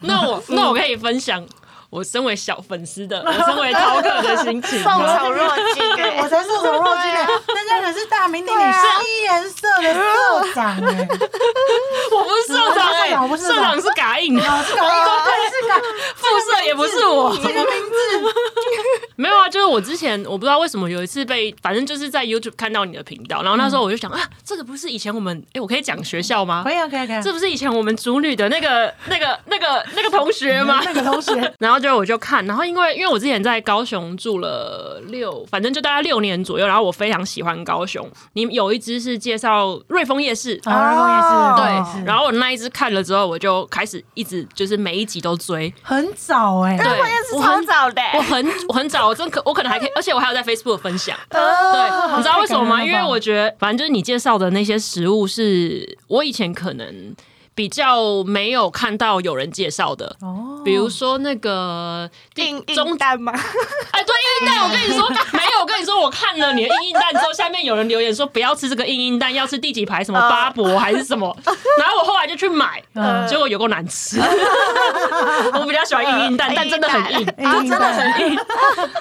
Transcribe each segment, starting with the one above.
那我那我可以分享我身为小粉丝的，我身为饕客的心情受 吗。宠若惊哎、我才是手若惊的，人家可是大名鼎鼎西颜色的 社长哎，我不是社长哎、社长我不是社长。是嘎印，哦，是搞对是嘎副社也不是我。这个名字，没有啊，就是我之前我不知道为什么有一次被，反正就是在 YouTube 看到你的频道，然后那时候我就想、啊，这个不是以前我们，哎、我可以讲学校吗？可？以啊可以啊可以啊，这不是以前我们主女的那个、那个、那个、那个同学吗？那个同学，然后就我就看，然后因为因为我之前在高雄住了六，反正就大概六年左右，然后我非常喜欢高雄。你有一支是介绍瑞丰夜市，啊，瑞丰夜市，对，然后后我那一支看了之后，我就开始一直就是每一集都追。很早哎，对，我也是超我很早的、我很我很早，我真可我可能还可以，而且我还有在 Facebook 分享。呃对，你知道为什么吗？因为我觉得，反正就是你介绍的那些食物，是我以前可能比较没有看到有人介绍的。哦，比如说那个硬中硬蛋吗？哎，对硬硬蛋，我跟你说 没有，我跟你说，我看了你的硬硬蛋之后，下面有人留言说不要吃这个硬硬蛋，要吃第几排什么巴博还是什么，然后我后来就去买，嗯结果有够难吃。我比较喜欢硬硬蛋，但真的很硬，真的很硬。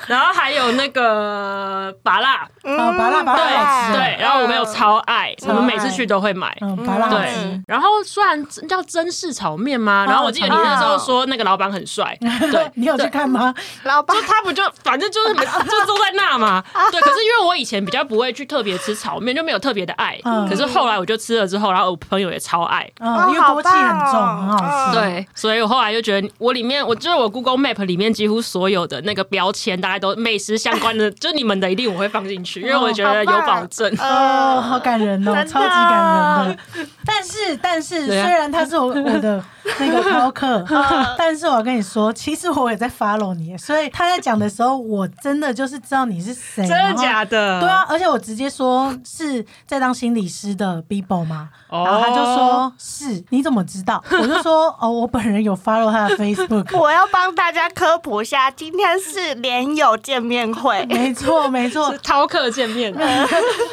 然后还有那个拔辣，哦，拔辣拔辣好吃，对对，然后我们有超爱，我们每次去都会买。嗯，拔辣好对，，然后虽然叫真式炒面吗？然后我记得你那时候说那个老板很帅，对，你有去看吗？老板就他不就反正就是每就坐在那嘛，对。可是因为我以前比较不会去特别吃炒面，就没有特别的爱。嗯可是后来我就吃了之后，然后我朋友也超爱，嗯，因为锅气很重，很好哦吃。对，所以我后来就觉得我里面，我就是我 Google Map 里面几乎所有的那个标签，大概都美食相关的，就是你们的一定我会放进去，因为我觉得有保证。哦，好感人哦，超级感人的。但是，但是，虽然他是我 我的那个饕客，但是我跟你说，其实我也在 follow 你，所以他在讲的时候，我真的就是知道你是谁，真的假的？对啊，而且我直接说是在当心理师的 Bibo 嘛，哦然后他就说是，你怎么知道？我就说哦，我本人有 follow 他的 Facebook。我要帮大家科普一下，今天是连友见面会。没错，没错是，饕客见面，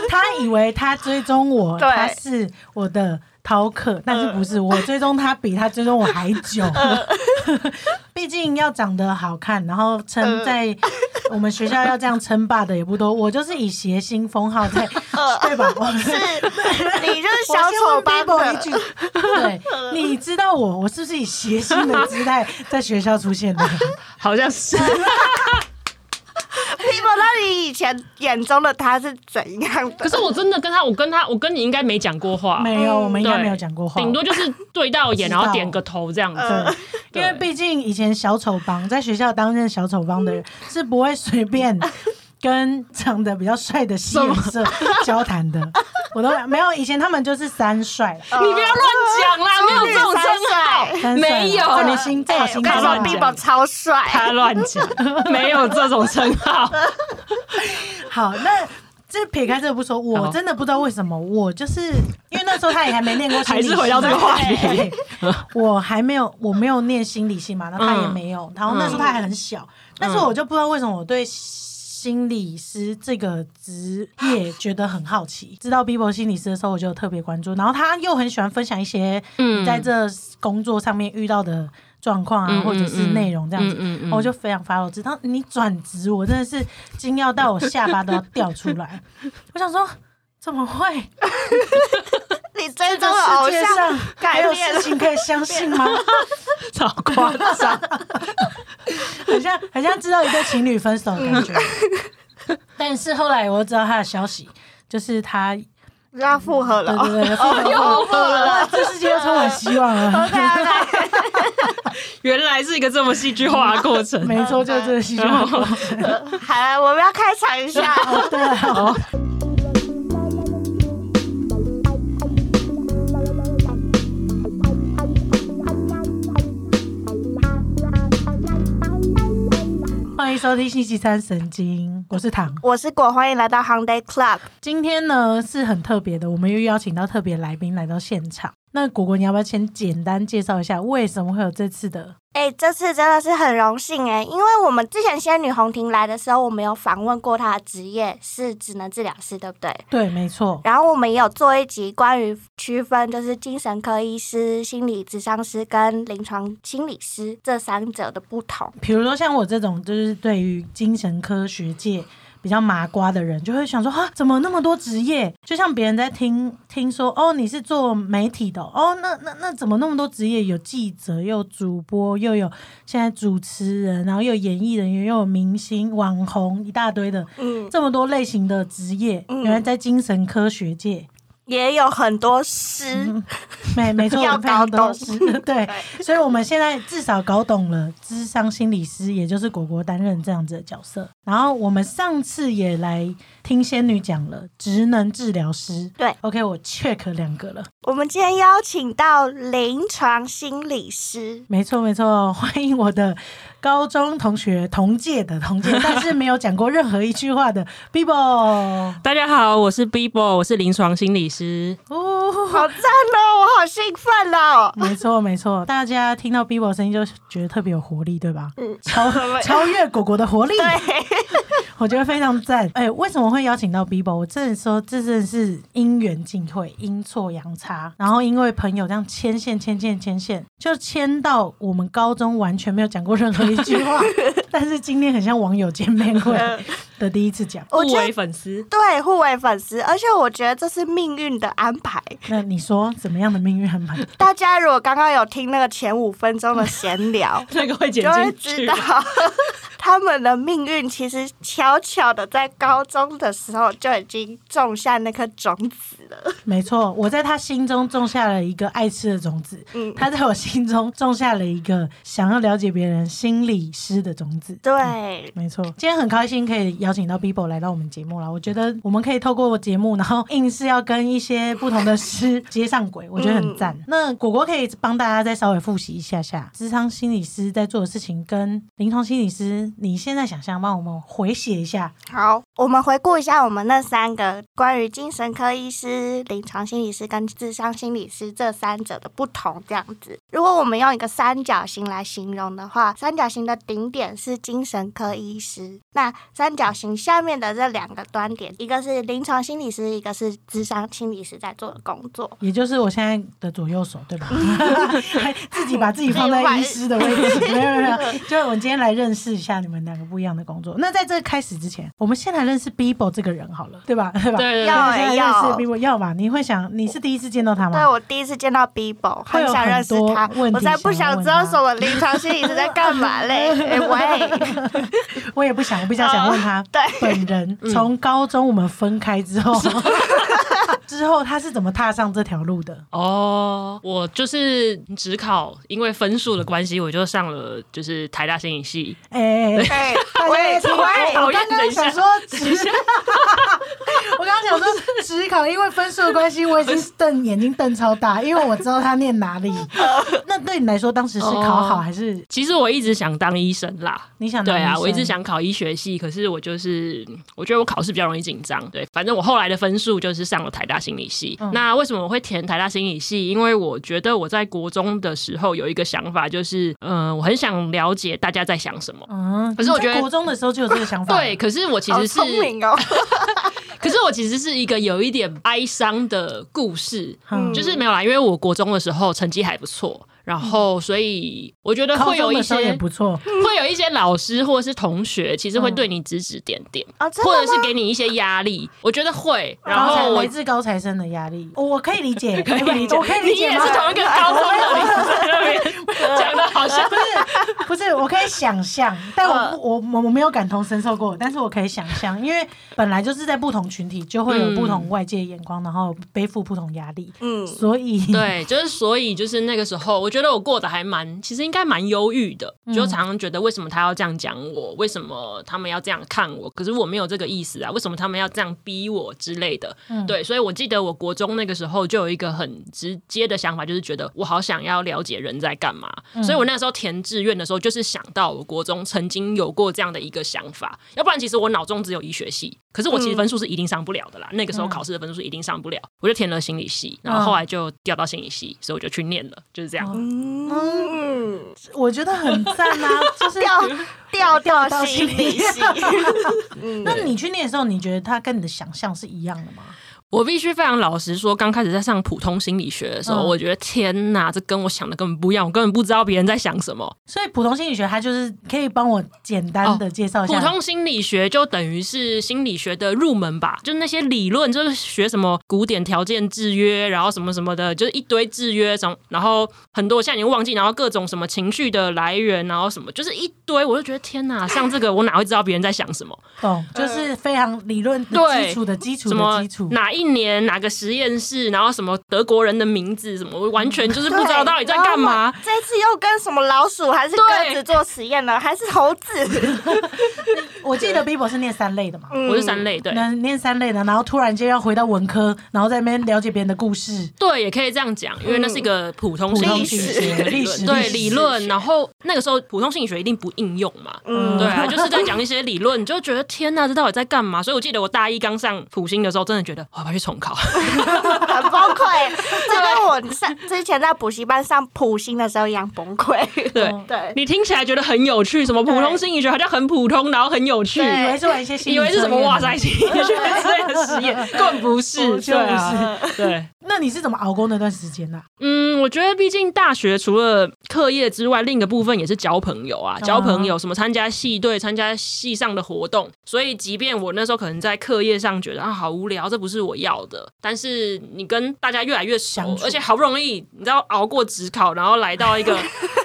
他以为他追踪我，对他是我的饕客，但是不是我追踪他比他追踪我还久。毕竟要长得好看，然后称在我们学校要这样称霸的也不多。我就是以谐星封号在，对吧？我是，你就是小丑帮 Bibo 一句，对，你知道我我是不是以谐星的姿态在学校出现的？好像是。People，那你以前眼中的他是怎样的？可是我真的跟他，我跟他，我跟你应该没讲过话，没有，我们应该没有讲过话，顶多就是对到眼，然后点个头这样子。因为毕竟以前小丑帮在学校担任小丑帮的人是不会随便跟长得比较帅的西颜色交谈的。我都没有，以前他们就是三帅，你不要乱讲啦，没有这种称号，没有我你心，在我跟你说中乱讲，Bibo 超帅，他乱讲，没有这种称号。好，那。这撇开这个不说，我真的不知道为什么，我就是因为那时候他也还没念过心理系，还是回到这个话题我还没有，我没有念心理系嘛，然后他也没有，然后那时候他还很小，但是我就不知道为什么我对心理师这个职业觉得很好奇。知道 Bibo 心理师的时候，我就特别关注，然后他又很喜欢分享一些嗯你在这工作上面遇到的状况啊，嗯或者是内容这样子，嗯嗯嗯我就非常发 o 直到你转职，我真的是惊讶到我下巴都要掉出来。我想说，怎么会？你追这个踪的偶世界上像还有改变了。事情可以相信吗？超夸张，很像很像知道一对情侣分手的感觉。但是后来我知道他的消息，就是他，对要复合了对对，复合又复合了哇这世界又充满希望了。原来是一个这么戏剧化的过程。没错，就是这个戏剧化过程。好了，我们要开场一下。哦，对欢迎收听星期三神经，我是唐。我是果，欢迎来到 Hyundai Club。今天呢是很特别的，我们又邀请到特别来宾来到现场。那果果，你要不要先简单介绍一下为什么会有这次的？哎、这次真的是很荣幸哎，因为我们之前仙女红婷来的时候，我们有访问过她的职业是职能治疗师，对不对？对，没错，然后我们也有做一集关于区分，就是精神科医师、心理咨商师跟临床心理师这三者的不同。比如说像我这种就是对于精神科学界比较麻瓜的人，就会想说啊，怎么那么多职业？就像别人在听听说哦，你是做媒体的哦，哦那那那怎么那么多职业？有记者，又有主播，又有现在主持人，然后又有演艺人员，又有明星、网红，一大堆的嗯，这么多类型的职业，嗯原来在精神科学界。也有很多诗，没没错，要非常搞懂。多是，对，所以我们现在至少搞懂了智商心理师，也就是果果担任这样子的角色。然后我们上次也来听仙女讲了职能治疗师，对，OK，我 check 两个了，我们今天邀请到临床心理师，没错没错，欢迎我的高中同学，同届的同届，但是没有讲过任何一句话的 Bibo。大家好，我是 Bibo，我是临床心理师。哦，好赞哦，我好兴奋哦。没错没错，大家听到 Bibo 声音就觉得特别有活力，对吧？嗯，超超越果果的活力。对，我觉得非常赞。哎、为什么会邀请到 Bibo？我真的说，这真的是因缘际会，阴错阳差。然后因为朋友这样牵线、牵线、牵线，就牵到我们高中完全没有讲过任何一句话，但是今天很像网友见面会的第一次讲。互为粉丝，对，互为粉丝，而且我觉得这是命运的安排。那你说怎么样的命运安排？大家如果刚刚有听那个前五分钟的闲聊，那个会剪就会进去知道。他们的命运其实悄悄的在高中的时候就已经种下那颗种子了。没错，我在他心中种下了一个爱吃的种子，嗯，他在我心中种下了一个想要了解别人心理师的种子。对，没错，今天很开心可以邀请到 Bibo 来到我们节目了。我觉得我们可以透过节目，然后硬是要跟一些不同的诗 接上轨，我觉得很赞。那果果可以帮大家再稍微复习一下下，智商心理师在做的事情跟临床心理师，你现在想象帮我们回写一下。好，我们回顾一下我们那三个关于精神科医师、临床心理师跟智商心理师这三者的不同，这样子。如果我们用一个三角形来形容的话，三角形的顶点是精神科医师，那三角形下面的这两个端点，一个是临床心理师，一个是智商心理师在做的工作。也就是我现在的左右手，对吧？还自己把自己放在医师的位置，没有没有。就我们今天来认识一下你们两个不一样的工作。那在这开始之前，我们先来认识 Bibo 这个人好了，对吧？对吧？对对要要 Bibo 要吧？你会想你是第一次见到他吗对吗？我第一次见到 Bibo，会有很想认识他很多问，题我才不想知道什么临床心理师在干嘛嘞。哎喂，我也不想，我比较想问他对本人，从高中我们分开之后，之后他是怎么踏上这条路的？哦，我就是只考，因为分数的关系，我就上了就是台大心理系。哎、哎哎，大家喂听喂，我刚刚想说只，我刚刚想说只考，因为分数的关系，我已经瞪眼睛瞪超大，因为我知道他念哪里。那对你来说，当时是考好哦还是？其实我一直想当医生啦，你想当对啊，我一直想考医学系，可是我就是我觉得我考试比较容易紧张。对，反正我后来的分数就是上了台大心理系。嗯那为什么我会填台大心理系？因为我觉得我在国中的时候有一个想法，就是嗯、呃我很想了解大家在想什么。嗯，可是我觉得国中的时候就有这个想法，对，，可是我其好实是聪明哦。可是我其实是一个有一点哀伤的故事，嗯就是没有啦，因为我国中的时候成绩还不错，然后所以我觉得会有一些不错，会有一些老师或者是同学，其实会对你指指点点，或者是给你一些压力，我觉得会。然后我来自高材生的压力，我我可以理解，可以理解，我可以理你也解吗是同一个 高中的，讲的好像不是不是，我可以想象，但我我我我没有感同身受过，但是我可以想象，因为本来就是在不同群体，就会有不同外界眼光，然后背负不同压力，嗯，所以对，就是所以就是那个时候，我觉得我过得还蛮，其实应该蛮忧郁的，就常常觉得为什么他要这样讲我，为什么他们要这样看我，可是我没有这个意思啊，为什么他们要这样逼我之类的。对，所以我记得我国中那个时候就有一个很直接的想法，就是觉得我好想要了解人在干嘛，所以我那时候填志愿的时候，就是想到我国中曾经有过这样的一个想法，要不然其实我脑中只有医学系，可是我其实分数是一定上不了的啦。那个时候考试的分数是一定上不了，我就填了心理系，然后后来就调到心理系，所以我就去念了，就是这样。嗯，我觉得很赞啊，就是 调调调心理系。嗯那你去念的时候，你觉得它跟你的想象是一样的吗？我必须非常老实说，刚开始在上普通心理学的时候，嗯我觉得天哪，这跟我想的根本不一样，我根本不知道别人在想什么。所以普通心理学它就是可以帮我简单的介绍一下。普通心理学就等于是心理学的入门吧，就是那些理论，就是学什么古典条件制约，然后什么什么的，就是一堆制约，什么，然后很多我现在已经忘记，然后各种什么情绪的来源，然后什么，就是一堆，我就觉得天哪，上这个我哪会知道别人在想什么？懂，就是非常理论基础的基础什么的基础。哪一年哪个实验室，然后什么德国人的名字什么，我完全就是不知道到底在干嘛。这次又跟什么老鼠还是鸽子做实验呢？还是猴子？我记得 Bibo 是念三类的嘛，我是三类，对那念三类的，然后突然间要回到文科，然后在那边了解别人的故事。对，也可以这样讲，因为那是一个普通心理学的理历史，对理论。然后那个时候普通心理学一定不应用嘛，嗯对啊，就是在讲一些理论，你就觉得天呐，这到底在干嘛？所以我记得我大一刚上普星的时候，真的觉得去重考？很崩溃，这跟我上之前在补习班上普心的时候一样崩溃。对。对，你听起来觉得很有趣，什么普通心理学好像很普通，然后很有趣，以为是玩一些以为是什么哇塞心理学之类的实验，根本不是，对啊，对。那你是怎么熬过那段时间的、嗯，我觉得毕竟大学除了课业之外，另一个部分也是交朋友啊，交朋友，什么参加系队、参加系上的活动。所以，即便我那时候可能在课业上觉得啊好无聊，这不是我要的，但是你跟大家越来越熟相，处而且好不容易你知道熬过职考，然后来到一个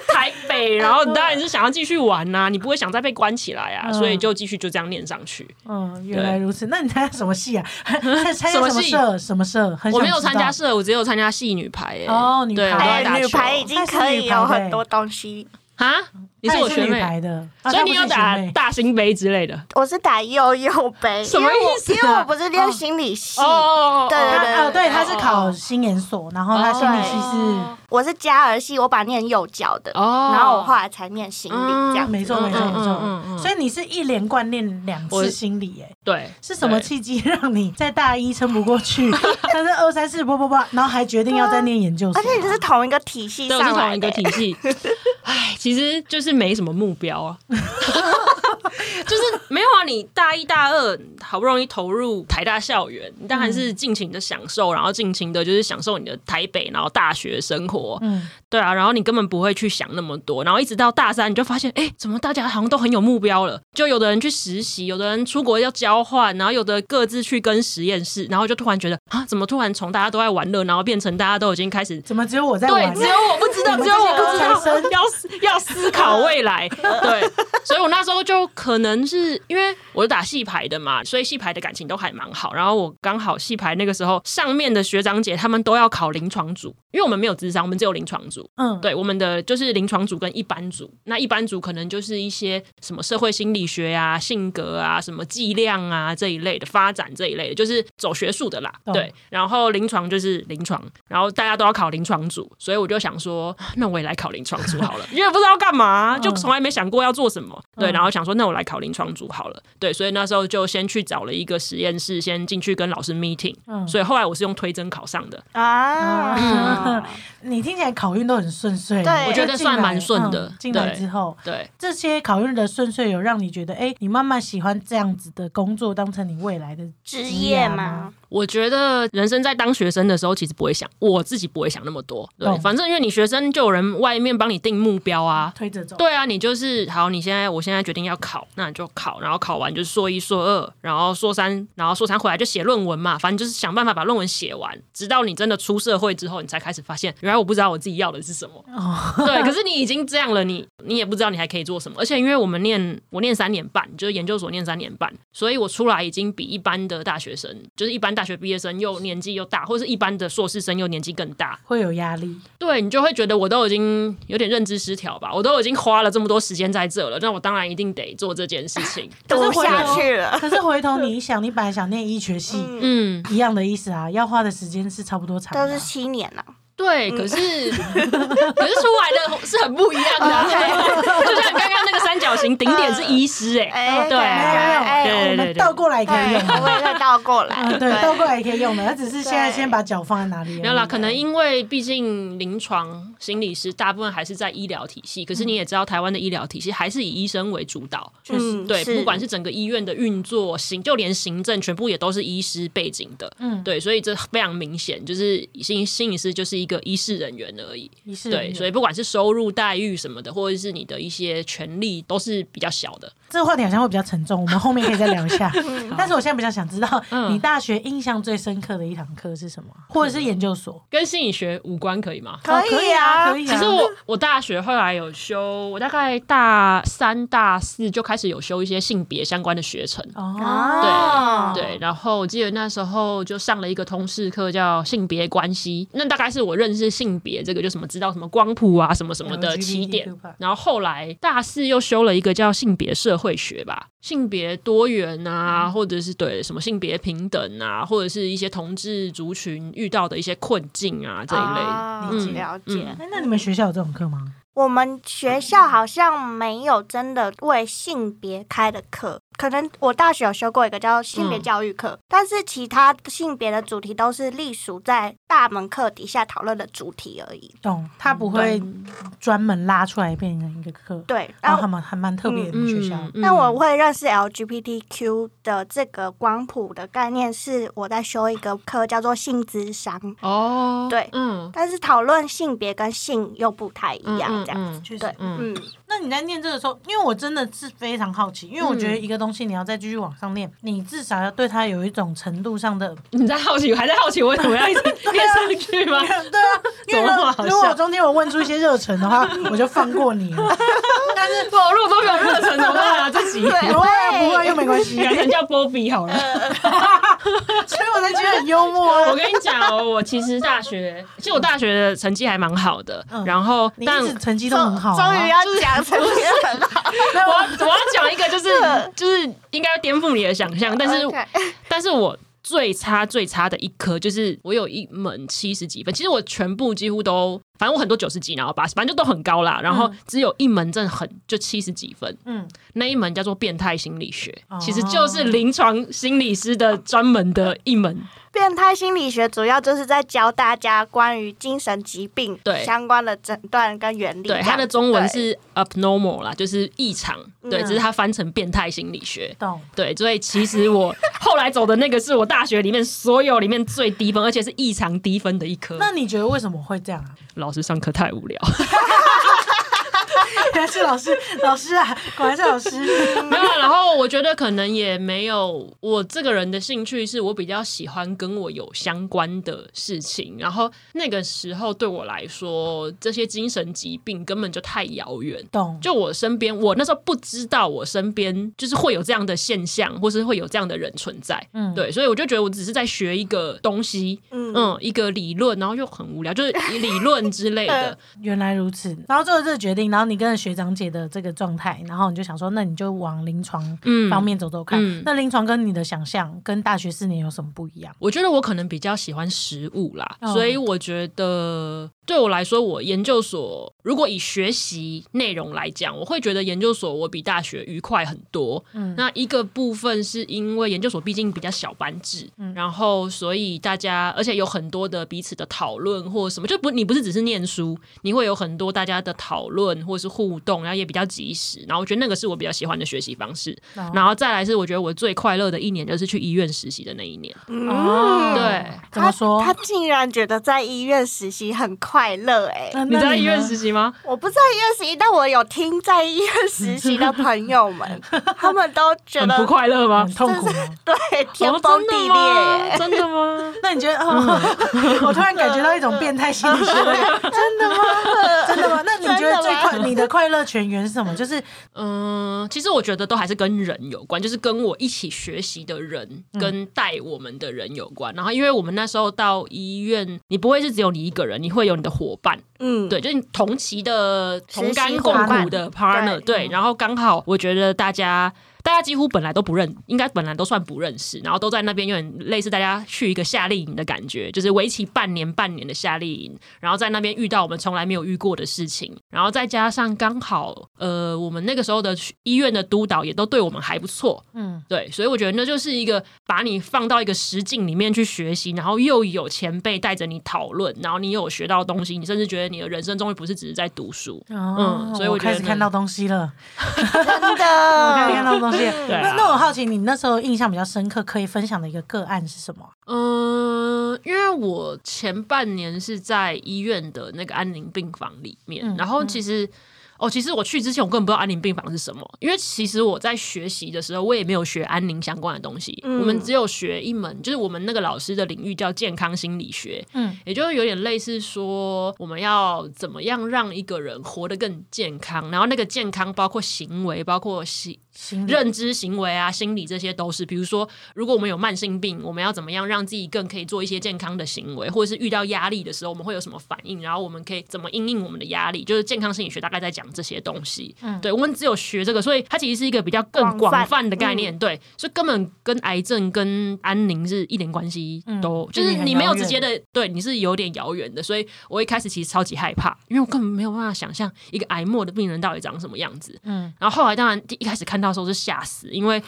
台北，然后你当然是想要继续玩呐、你不会想再被关起来啊，嗯所以就继续就这样念上去。嗯，原来如此。那你参加什么戏啊？参 参加什么系什么社？什么社？我没有参加社，我只有参加戏女排、欸。哦女对，排女排已经可以有很多东西。啊，你是我学妹。排的，啊所以你有打？大型杯之类的我是打悠悠杯，什么因为我意思啊因为我不是练心理系，哦对对她哦，对，他是考哦新研所，然后他心理系是。我是加儿系，我把念幼教的，哦然后我后来才念心理这样。没错，没错，没错。所以你是一连贯念两次心理，哎，对，是什么？契机让你在大一撑不过去，但是二三四不不不，然后还决定要再念研究所？而且你是同一个体系对，我是同一个体系。哎，其实就是是没什么目标啊，就是没有啊。你大一大二好不容易投入台大校园，你当然是尽情的享受，然后尽情的就是享受你的台北，然后大学生活。嗯，对啊，然后你根本不会去想那么多，然后一直到大三，你就发现，哎，怎么大家好像都很有目标了？就有的人去实习，有的人出国要交换，然后有的各自去跟实验室，然后就突然觉得啊，怎么突然从大家都在玩乐，然后变成大家都已经开始怎么只有我在对，只有我不知道，只有我不知道，要思要思考未来。对，所以我那时候就可能是因为我是打戏牌的嘛，所以戏牌的感情都还蛮好。然后我刚好戏牌那个时候，上面的学长姐他们都要考临床组，因为我们没有智商，我们只有临床组。嗯，对，我们的就是临床组跟一般组，那一般组可能就是一些什么社会心理学啊、性格啊、什么剂量啊这一类的发展这一类的，就是走学术的啦。懂对，然后临床就是临床，然后大家都要考临床组，所以我就想说，啊那我也来考临床组好了，因为不知道干嘛，就从来没想过要做什么。对，嗯然后想说，那我来考临床组好了。对，所以那时候就先去找了一个实验室，先进去跟老师 meeting。嗯所以后来我是用推甄考上的。啊，你听起来考运都很顺遂，对我觉得算蛮顺的嗯进来对之后，对，这些考运的顺遂有让你觉得，哎，你慢慢喜欢这样子的工作，当成你未来的职业吗？？我觉得人生在当学生的时候，其实不会想，我自己不会想那么多。对，反正因为你学生就有人外面帮你定目标啊。推着走？对啊，你就是好，你现在我现在决定要考，那你就考，然后考完就是硕一、硕二，然后硕三，然后硕三回来就写论文嘛，反正就是想办法把论文写完，直到你真的出社会之后，你才开始发现，原来我不知道我自己要的是什么。哦，对，可是你已经这样了，你你也不知道你还可以做什么。而且因为我们念我念三年半，就是研究所念三年半，所以我出来已经比一般的大学生，就是一般大学毕业生又年纪又大，或是一般的硕士生又年纪更大。会有压力。对你就会觉得我都已经有点认知失调吧，我都已经花了这么多时间在这了，那我当然一定得做这件事情。读 可是下去了。可是回头你一想，你本来想念医学系，嗯，一样的意思啊，要花的时间是差不多长啊。都是七年了，对，可是 可是出来的是很不一样的啊、就像刚刚那个三角形顶点是医师哎、哎对没有没有，哎我们对对对。倒过来可以对，用。倒过来，嗯，对，倒过来也可以用的，他只是现在先把脚放在哪里。没有啦，可能因为毕竟临床心理师大部分还是在医疗体系，可是你也知道台湾的医疗体系还是以医生为主导，嗯对，不管是整个医院的运作、行，就连行政全部也都是医师背景的，嗯。对，所以这非常明显，就是心心理师就是一个医事人员而已，对，所以不管是收入待遇什么的，或者是你的一些权利，都是比较小的。这个话题好像会比较沉重，我们后面可以再聊一下。嗯但是我现在比较想知道，嗯你大学印象最深刻的一堂课是什么，或者是研究所？跟心理学无关，可以吗？可以啊，可以啊。其实我我大学后来有修，我大概大三大四就开始有修一些性别相关的学程。哦，对对，然后我记得那时候就上了一个通识课，叫性别关系。那大概是我认识性别这个，就什么知道什么光谱啊，什么什么的起点。然后后来大四又修了一个叫性别社会学吧，性别多元啊，或者是对什么性别平等啊，或者是一些同志族群遇到的一些困境啊这一类。理解了解。那你们学校有这种课吗？我们学校好像没有真的为性别开的课，可能我大学有修过一个叫性别嗯教育课，但是其他性别的主题都是隶属在大门课底下讨论的主题而已。懂，他不会专门拉出来变成一个课。对，然后然后还蛮还蛮特别的，学校。嗯那我会认识 LGBTQ 的这个光谱的概念，是我在修一个课叫做性智商，哦，对嗯，但是讨论性别跟性又不太一样，嗯嗯这样子。嗯确嗯，那你在念这个时候，因为我真的是非常好奇，因为我觉得一个东西你要再继续往上念，你至少要对它有一种程度上的，你在好奇，还在好奇我为什么要一直 念上去吗？对啊，因为如果我？中间我问出一些热忱的话，我就放过你了。但是我如果都没有热忱，怎么办啊？自己不会啊不会又没关系，改成叫波比好了。所以我才觉得很幽默啊我。跟你讲哦，我其实大学，其实我大学的成绩还蛮好的，嗯然后但成绩都很好、啊，终于要讲成绩很好，我要我要讲一个，就是 就是应该要颠覆你的想象，但是 但是我最差最差的一科就是我有一门七十几分，其实我全部几乎都，反正我很多九十几，然后八十，反正就都很高啦。然后只有一门真的很就七十几分，嗯，那一门叫做变态心理学，哦其实就是临床心理师的专门的一门。变态心理学主要就是在教大家关于精神疾病对相关的诊断跟原理对。它的中文是 abnormal 啦，就是异常。对，嗯只是它翻成变态心理学。懂。对，所以其实我后来走的那个是我大学里面所有里面最低分，而且是异常低分的一科。那你觉得为什么会这样啊？老老师上课太无聊，原来是老师，老师啊，果然是老师。没有啊。然后我觉得可能也没有我这个人的兴趣，是我比较喜欢跟我有相关的事情。然后那个时候对我来说，这些精神疾病根本就太遥远。懂，就我身边，我那时候不知道我身边就是会有这样的现象，或是会有这样的人存在。嗯对，所以我就觉得我只是在学一个东西，嗯嗯，一个理论，然后又很无聊，就是理论之类的。原来如此。然后做了这个决定，然后你跟着学长姐的这个状态，然后你就想说，那你就往临床嗯方面走走看。嗯那临床跟你的想象跟大学四年有什么不一样？我觉得我可能比较喜欢食物啦，哦所以我觉得对我来说，我研究所如果以学习内容来讲，我会觉得研究所我比大学愉快很多。嗯那一个部分是因为研究所毕竟比较小班制，嗯然后所以大家而且有很多的彼此的讨论或什么，就不你不是只是念书，你会有很多大家的讨论或是互动，然后也比较及时。然后我觉得那个是我比较喜欢的学习方式。哦然后再来是我觉得我最快乐的一年就是去医院实习的那一年。哦对，怎么说？他他竟然觉得在医院实习很快乐哎、那你在医院实习吗？我不在医院实习，但我有听在医院实习的朋友们，他们都觉得很不快乐吗？痛苦吗？对天哦崩地裂、欸。真的吗？那你觉得？哦，我突然感觉到一种变态心理学的。真的吗？真的吗？那你觉得最快你的快乐泉源是什么？就是嗯，其实我觉得都还是跟人有关，就是跟我一起学习的人，跟带我们的人有关。然后，因为我们那时候到医院，你不会是只有你一个人，你会有你的伙伴，嗯，对，就是你同期的同甘共苦的 partner，对对。然后刚好，我觉得大家。大家几乎本来都不认，应该本来都算不认识，然后都在那边有点类似大家去一个夏令营的感觉，就是为期半年半年的夏令营，然后在那边遇到我们从来没有遇过的事情，然后再加上刚好呃我们那个时候的医院的督导也都对我们还不错，嗯，对，所以我觉得那就是一个把你放到一个实境里面去学习，然后又有前辈带着你讨论，然后你有学到东西，你甚至觉得你的人生终于不是只是在读书，嗯，所以 我开始看到东西了，真的。到那那我好奇，你那时候印象比较深刻，可以分享的一个个案是什么？嗯，因为我前半年是在医院的那个安宁病房里面，嗯然后其实。哦，其实我去之前我根本不知道安宁病房是什么，因为其实我在学习的时候，我也没有学安宁相关的东西，嗯我们只有学一门，就是我们那个老师的领域叫健康心理学，嗯，也就是有点类似说我们要怎么样让一个人活得更健康，然后那个健康包括行为，包括心认知行为啊、心理这些都是。比如说，如果我们有慢性病，我们要怎么样让自己更可以做一些健康的行为，或者是遇到压力的时候，我们会有什么反应，然后我们可以怎么应应我们的压力，就是健康心理学大概在讲这些东西。嗯，对，我们只有学这个，所以它其实是一个比较更广泛的概念。对，所以根本跟癌症跟安宁是一点关系都，嗯就是你没有直接的，对，你是有点遥远的。所以我一开始其实超级害怕，因为我根本没有办法想象一个癌末的病人到底长什么样子。嗯，然后后来当然第一开始看到那时候是吓死，因为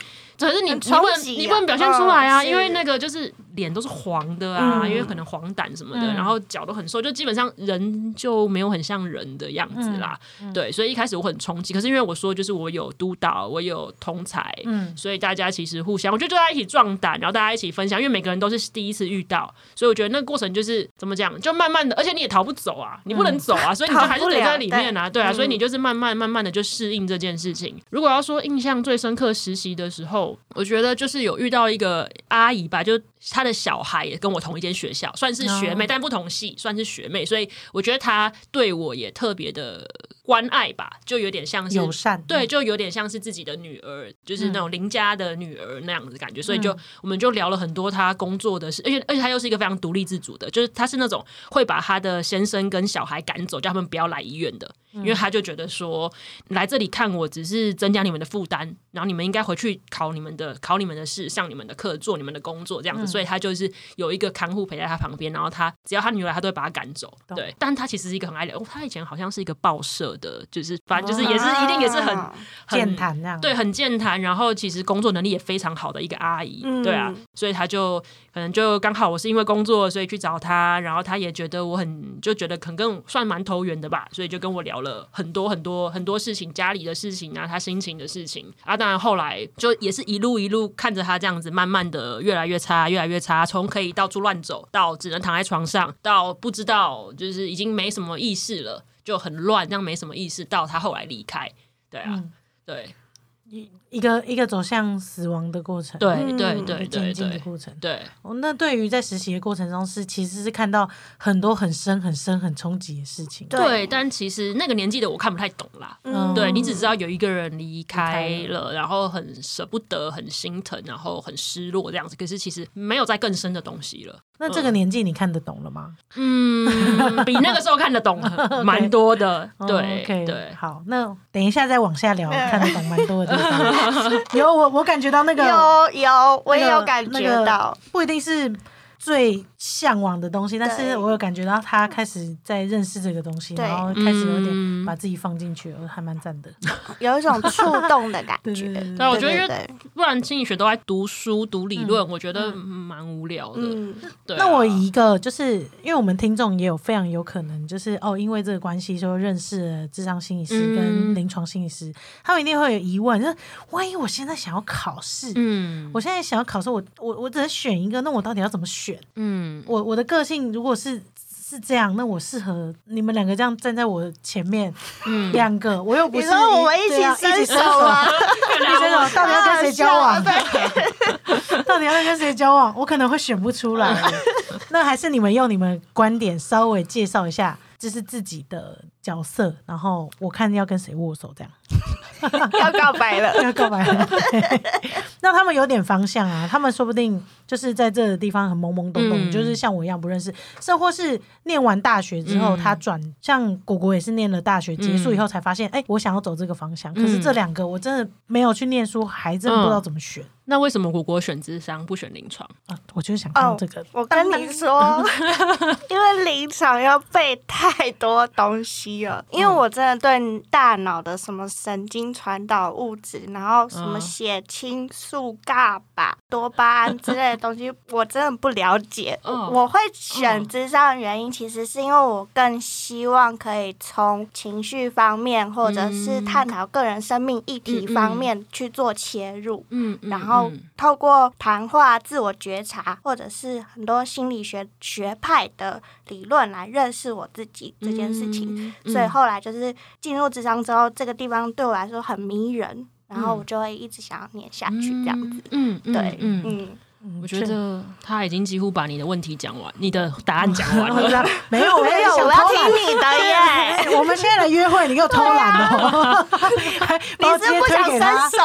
可是你你不能你不能表现出来啊，嗯因为那个就是脸都是黄的啊，嗯。因为可能黄疸什么的，嗯。然后脚都很瘦，就基本上人就没有很像人的样子啦。嗯对，所以一开始我很冲击，可是因为我说就是我有督导，我有同才，嗯。所以大家其实互相，我觉得就大家一起壮胆，然后大家一起分享，因为每个人都是第一次遇到，所以我觉得那个过程就是怎么讲，就慢慢的，而且你也逃不走啊，你不能走啊，所以你就还是得在里面啊，对。啊，嗯所以你就是慢慢慢慢的就适应这件事情。如果要说印象最深刻实习的时候，我觉得就是有遇到一个阿姨吧，就她的小孩也跟我同一间学校，算是学妹，哦。但不同系，算是学妹，所以我觉得她对我也特别的关爱吧，就有点像是友善，对，就有点像是自己的女儿，就是那种邻家的女儿那样子感觉，所以就我们就聊了很多她工作的事，而且而且她又是一个非常独立自主的，就是她是那种会把她的先生跟小孩赶走，叫他们不要来医院的，因为他就觉得说来这里看我只是增加你们的负担，然后你们应该回去考你们的考你们的事，上你们的课，做你们的工作这样子，所以她就是有一个看护陪在她旁边，然后她只要她女儿，她都会把她赶走，对，但她其实是一个很爱聊，哦她以前好像是一个报社的，就是反正就是也是一定也是很健谈那样，对，很健谈，然后其实工作能力也非常好的一个阿姨，嗯对啊，所以她就可能就刚好我是因为工作，所以去找她，然后她也觉得我很就觉得可能跟算蛮投缘的吧，所以就跟我聊了很多很多很多事情，家里的事情啊，她心情的事情。啊，当然后来就也是一路一路看着她这样子，慢慢的越来越差，越来越差，从可以到处乱走，到只能躺在床上，到不知道就是已经没什么意识了，就很乱，这样没什么意识，到他后来离开，对啊，嗯对。一个一个走向死亡的过程，对嗯对对对对过程。对，哦，那对于在实习的过程中是其实是看到很多很深很深很冲击的事情，对对，但其实那个年纪的我看不太懂啦。嗯对你只知道有一个人离开了，然后很舍不得、很心疼，然后很失落这样子。可是其实没有再更深的东西了。那这个年纪你看得懂了吗？嗯，比那个时候看得懂 蛮多的。哦对 OK，对，好，那等一下再往下聊，看得懂蛮多的地方。有我我感觉到那个有有，我也那个有感那个觉到，不一定是最向往的东西，但是我有感觉到他开始在认识这个东西，然后开始有点嗯。把自己放进去，我还蛮赞的。有一种触动的感觉。对我觉得因为不然心理学都在读书、读理论，我觉得蛮无聊的。嗯，对啊，那我一个就是因为我们听众也有非常有可能就是哦，因为这个关系说认识了智商心理师嗯。跟临床心理师，他们一定会有疑问，就是万一我现在想要考试，嗯。我现在想要考试，我我我只能选一个，那我到底要怎么选？嗯，我我的个性如果是是这样，那我适合你们两个这样站在我前面，嗯两个我又不你是说我们一起一起伸手啊，一起伸手，到底要跟谁交往？对，到底要跟谁交往？我可能会选不出来。那还是你们用你们观点稍微介绍一下，这是自己的角色，然后我看要跟谁握手这样。要告白了。要告白了，对 那他们有点方向啊，他们说不定就是在这个地方很懵懵懂懂，嗯就是像我一样不认识，甚或是念完大学之后，嗯他转像果果也是念了大学结束以后才发现，哎、我想要走这个方向。可是嗯这两个我真的没有去念书，还真的不知道怎么选、那为什么果果选智商不选临床？啊。我就是想看哦这个，我跟你说，因为临床要背太多东西了，因为我真的对大脑的什么神经传导物质，然后什么嗯。血清素、GABA、多巴胺之类的东西，我真的不了解。嗯我会选嗯智商的原因，其实是因为我更希望可以从情绪方面，或者是嗯探讨个人生命议题方面去做切入。嗯，嗯然后嗯透过谈话、自我觉察，或者是很多心理学学派的理论来认识我自己这件事情。嗯所以后来就是进入智商之后，这个地方对我来说很迷人，然后我就会一直想要念下去这样子。嗯，嗯对，嗯，嗯，嗯我觉得他已经几乎把你的问题讲完，你的答案讲完了。没有，我没有，我要听你的 耶。哎我们现在来约会，你给我偷懒哦！还你是不想伸手？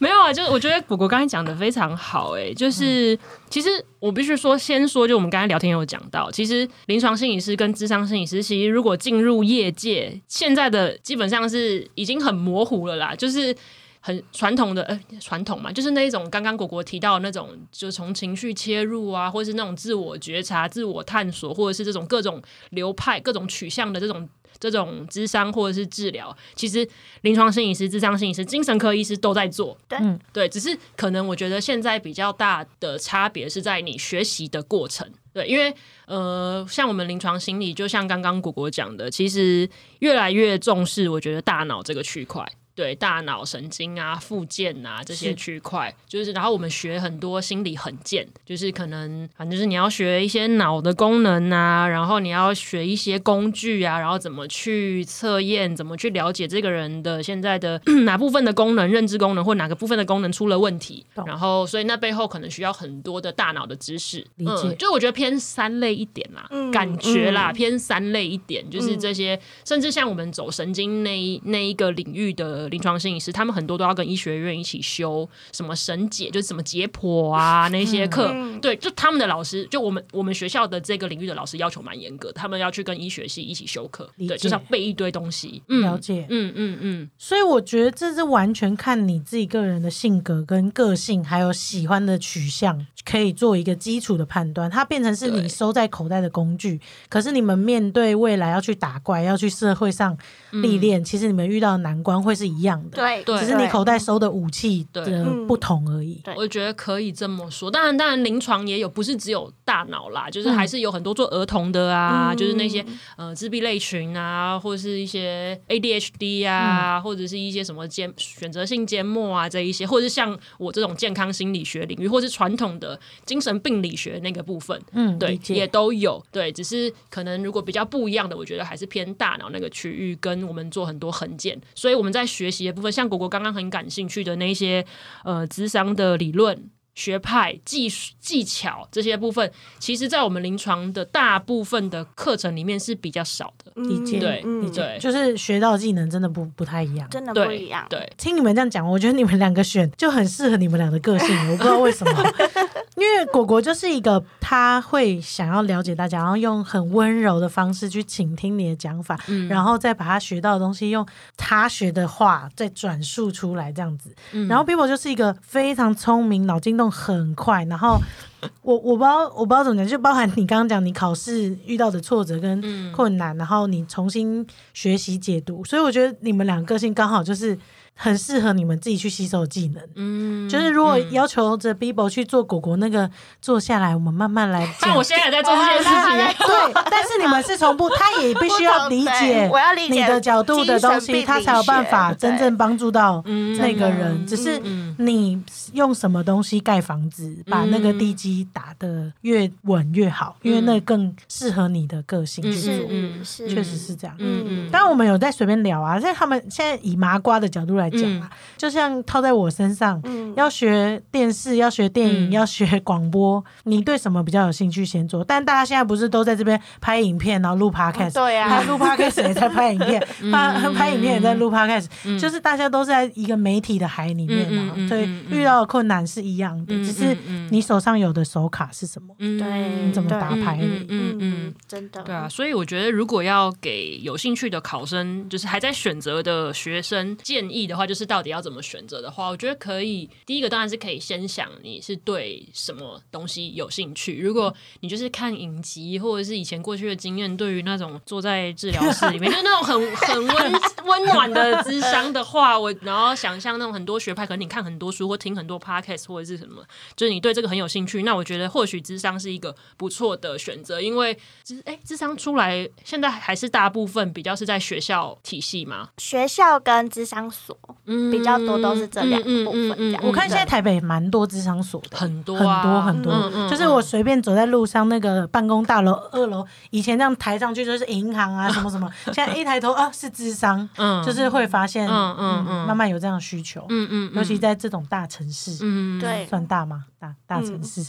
没有啊，就是我觉得果果刚才讲的非常好、欸，就是、其实我必须说，先说，就我们刚才聊天有讲到，其实临床心理师跟智商心理师，其实如果进入业界，现在的基本上是已经很模糊了啦，就是。很传统的呃传统嘛，就是那一种刚刚果果提到的那种，就是从情绪切入啊，或是那种自我觉察、自我探索，或者是这种各种流派、各种取向的这种这种智商或者是治疗，其实临床心理师、智商心理师、精神科医师都在做。对嗯对，只是可能我觉得现在比较大的差别是在你学习的过程。对，因为呃，像我们临床心理，就像刚刚果果讲的，其实越来越重视，我觉得大脑这个区块。对大脑神经啊、附件啊这些区块，就是然后我们学很多心理很健，就是可能反正就是你要学一些脑的功能啊，然后你要学一些工具啊，然后怎么去测验，怎么去了解这个人的现在的 哪部分的功能、认知功能或哪个部分的功能出了问题，然后所以那背后可能需要很多的大脑的知识，理解嗯，就我觉得偏三类一点啦，嗯感觉啦、嗯偏三类一点，就是这些，甚至像我们走神经那一那一个领域的临床心理师，他们很多都要跟医学院一起修什么神解，就是什么解剖啊那些课，嗯。对，就他们的老师，就我们我们学校的这个领域的老师要求蛮严格的，他们要去跟医学系一起修课，对，就是要背一堆东西，嗯了解嗯嗯嗯，所以我觉得这是完全看你自己个人的性格跟个性，还有喜欢的取向，可以做一个基础的判断。它变成是你收在口袋的工具，可是你们面对未来要去打怪、要去社会上历练，其实你们遇到的难关会是一样的，对，对只是你口袋收的武器对的不同而已。对我觉得可以这么说。当然，当然，临床也有，不是只有大脑啦，就是还是有很多做儿童的啊，嗯就是那些呃自闭类群啊，或者是一些 ADHD 啊，或者是一些什么缄选择性缄默啊这一些，或者是像我这种健康心理学领域，或是传统的精神病理学那个部分，嗯，对也都有。对，只是可能如果比较不一样的，我觉得还是偏大脑那个区域，跟我们做很多横件。所以我们在学习的部分，像果果刚刚很感兴趣的那些呃智商的理论。学派、技术技巧这些部分，其实，在我们临床的大部分的课程里面是比较少的。理解对嗯理解对就是学到技能真的不不太一样。真的不对一样。对，听你们这样讲，我觉得你们两个选就很适合你们俩的个性，我不知道为什么。因为果果就是一个他会想要了解大家，然后用很温柔的方式去倾听你的讲法，嗯然后再把他学到的东西用他学的话再转述出来，这样子。嗯然后 Bibo 就是一个非常聪明、脑筋动很快，然后 我我不知道我不知道怎么讲，就包含你刚刚讲你考试遇到的挫折跟嗯。困难，然后你重新学习解读，所以我觉得你们两个个性刚好就是很适合你们自己去吸收技能。嗯就是如果嗯要求着 Bibo 去做果果那个坐下来，我们慢慢来讲但我。现在也在做这件事情欸。对，但是你们是从不，他也必须要理解我要理解你的角度的东西，他才有办法真正帮助到嗯那个人。只是嗯你用什么东西盖房子，把那个地基基打得越稳越好，因为那更适合你的个性去做。是嗯是，确实是这样。嗯嗯，当然，我们有在随便聊啊，在他们现在以麻瓜的角度来讲啊，就像套在我身上，嗯。要学电视，要学电影，嗯。要学广播，你对什么比较有兴趣先做。但大家现在不是都在这边拍影片，然后录 podcast，、对啊。拍录 podcast 也在拍影片，拍嗯拍影片也在录 podcast，、嗯。就是大家都是在一个媒体的海里面嘛，所以遇到的困难是一样的，嗯只是你手上有的手卡是什么，嗯对。你怎么打牌。嗯嗯嗯。真的，对啊，所以我觉得，如果要给有兴趣的考生，就是还在选择的学生建议的话，就是到底要怎么选择的话，我觉得可以。第一个当然是可以先想你是对什么东西有兴趣。如果你就是看影集，或者是以前过去的经验，对于那种坐在治疗室里面，就 是那种很很温温暖的 智商的话，我然后想象那种很多学派，可能你看很多书或听很多 podcast 或者是什么，就是你对这个很有兴趣，那我觉得或许智商是一个不错的选择，因为智哎智商出来现在还是大部分比较是在学校体系嘛，学校跟智商所嗯比较多都是这两个部分我看现在台北蛮多智商所的，很多很啊多很多，就是我随便走在路上，那个办公大楼二楼，以前这样抬上去就是银行啊 什么什么，现在一抬头啊是智商，嗯。就是会发现，嗯嗯嗯。慢慢有这样的需求，嗯嗯，尤其在这种大城市，嗯。对。算大吗？大大城市，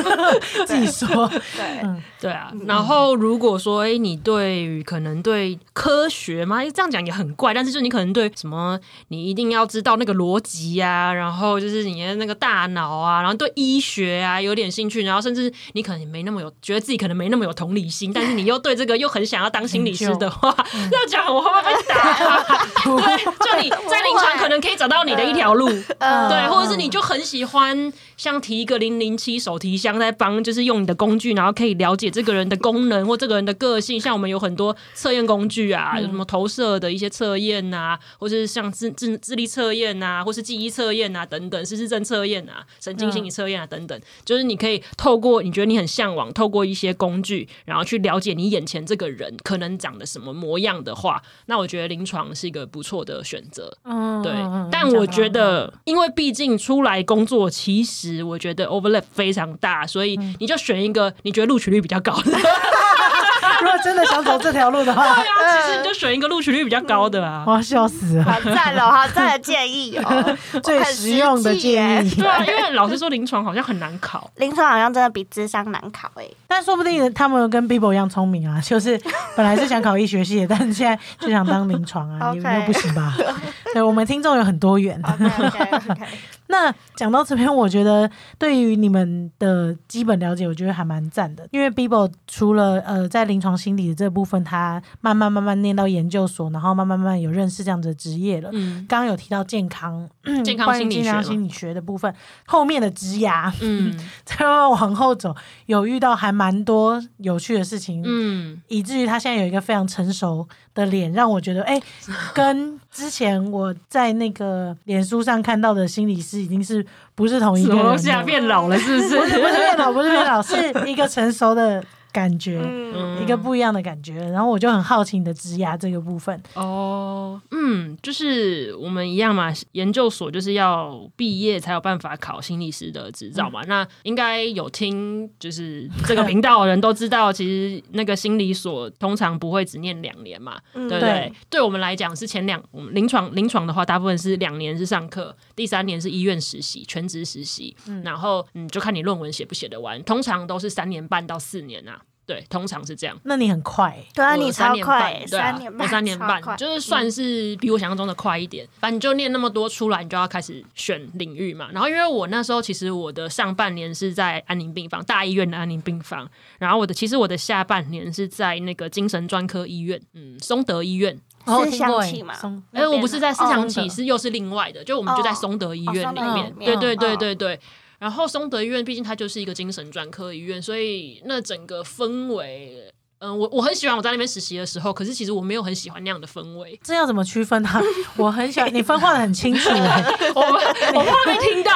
自己说，对。嗯，对啊，然后如果说，哎，你对于可能对科学嘛，这样讲也很怪，但是就你可能对什么，你一定要知道那个逻辑啊，然后就是你的那个大脑啊，然后对医学啊有点兴趣，然后甚至你可能也没那么有，觉得自己可能没那么有同理心，但是你又对这个又很想要当心理师的话，这样讲我会不会被打啊？对，就你在临床可能可以找到你的一条路，呃对，或者是你就很喜欢像提一个零零七手提箱在帮，就是用你的工具，然后可以了解这个人的功能或这个人的个性。像我们有很多测验工具啊，有什么投射的一些测验呐，或者是像智智智力测验呐，或是记忆测验啊等等，失智症测验啊，神经心理测验啊等等，就是你可以透过你觉得你很向往，透过一些工具，然后去了解你眼前这个人可能长得什么模样的话，那我觉得临床是一个不错的选择。嗯对，嗯但我觉，得，因为毕竟出来工作，其实我觉得 overlap 非常大，所以你就选一个你觉得录取率比较高的。如果真的想走这条路的话，对啊，其实你就选一个录取率比较高的啊。哇笑死了，好赞哦，好赞的建议哦，最实用的建议。对啊，因为老师说，临床好像很难考。临床好像真的比智商难考哎，但说不定他们跟 Bibo 一样聪明啊，就是本来是想考医学系的，但是现在就想当临床啊，你又不行吧？对我们听众有很多元。那讲到这边，我觉得对于你们的基本了解，我觉得还蛮赞的。因为 Bibo 除了呃在临床心理的这部分，他慢慢慢慢念到研究所，然后慢慢慢慢有认识这样子的职业了。嗯刚刚有提到健康健康心理学嘛健康心理学的部分，后面的职涯，嗯 再慢慢往后走，有遇到还蛮多有趣的事情，嗯以至于他现在有一个非常成熟的脸，让我觉得，哎、跟之前我在那个脸书上看到的心理师已经是不是同一什个人什？么东西啊？变老了是不是？不是不是变老，不是变老，是一个成熟的感觉。嗯，一个不一样的感觉，然后我就很好奇你的职涯这个部分，哦，嗯，就是我们一样嘛，研究所就是要毕业才有办法考心理师的执照嘛。那应该有听就是这个频道的人都知道，其实那个心理所通常不会只念两年嘛，嗯对不对对？对我们来讲是前两，我们临床临床的话，大部分是两年是上课，第三年是医院实习，全职实习，然后嗯，就看你论文写不写得完，通常都是三年半到四年啊。对，通常是这样。那你很快，对啊，你三年半超快，对啊三年半，我三年半，就是算是比我想象中的快一点。反正你就念那么多出来，你就要开始选领域嘛。然后因为我那时候其实我的上半年是在安宁病房大医院的安宁病房，然后我的其实我的下半年是在那个精神专科医院，嗯，松德医院。哦，是听过嘛哎、我不是在市哦场起，是又是另外的，就我们就在松德医院里面。对对对哦对对。然后松德医院毕竟它就是一个精神专科医院，所以那整个氛围嗯，我我很喜欢我在那边实习的时候，可是其实我没有很喜欢那样的氛围。这要怎么区分啊？我很喜欢你分化的很清楚欸，我 我怕被听到，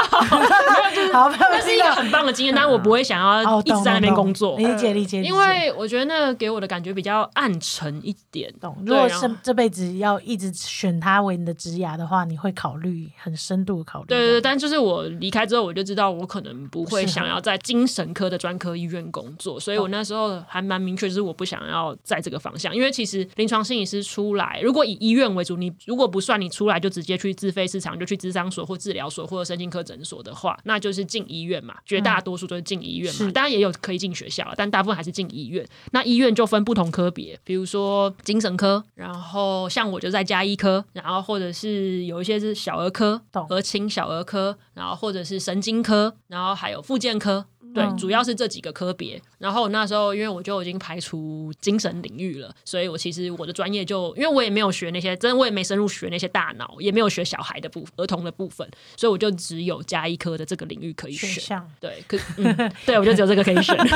好，那是一个很棒的经验，但是我不会想要一直在那边工作，理解理解，因为我觉得那个给我的感觉比较暗沉一点。懂。如果是这辈子要一直选它为你的职涯的话，你会考虑很深度的考虑。对对对，但就是我离开之后，我就知道我可能不会想要在精神科的专科医院工作，所以我那时候还蛮明确，就是我不想要在这个方向。因为其实临床心理师出来，如果以医院为主，你如果不算你出来就直接去自费市场，就去智商所或治疗所或者神经科诊所的话，那就是进医院嘛，绝大多数都是进医院嘛。是当然也有可以进学校，但大部分还是进医院。那医院就分不同科别，比如说精神科，然后像我就在加医科，然后或者是有一些是小儿科懂、和轻小儿科，然后或者是神经科，然后还有复健科。对，嗯主要是这几个科别。然后那时候，因为我就已经排除精神领域了，所以我其实我的专业就，因为我也没有学那些，真的我也没深入学那些大脑，也没有学小孩的部儿童的部分，所以我就只有加医科的这个领域可以选。对，可嗯，对我就只有这个可以选。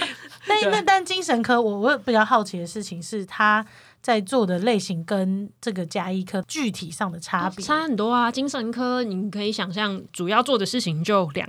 但那但精神科，我我比较好奇的事情是，他在做的类型跟这个加医科具体上的差别。差很多啊！精神科你可以想象，主要做的事情就两，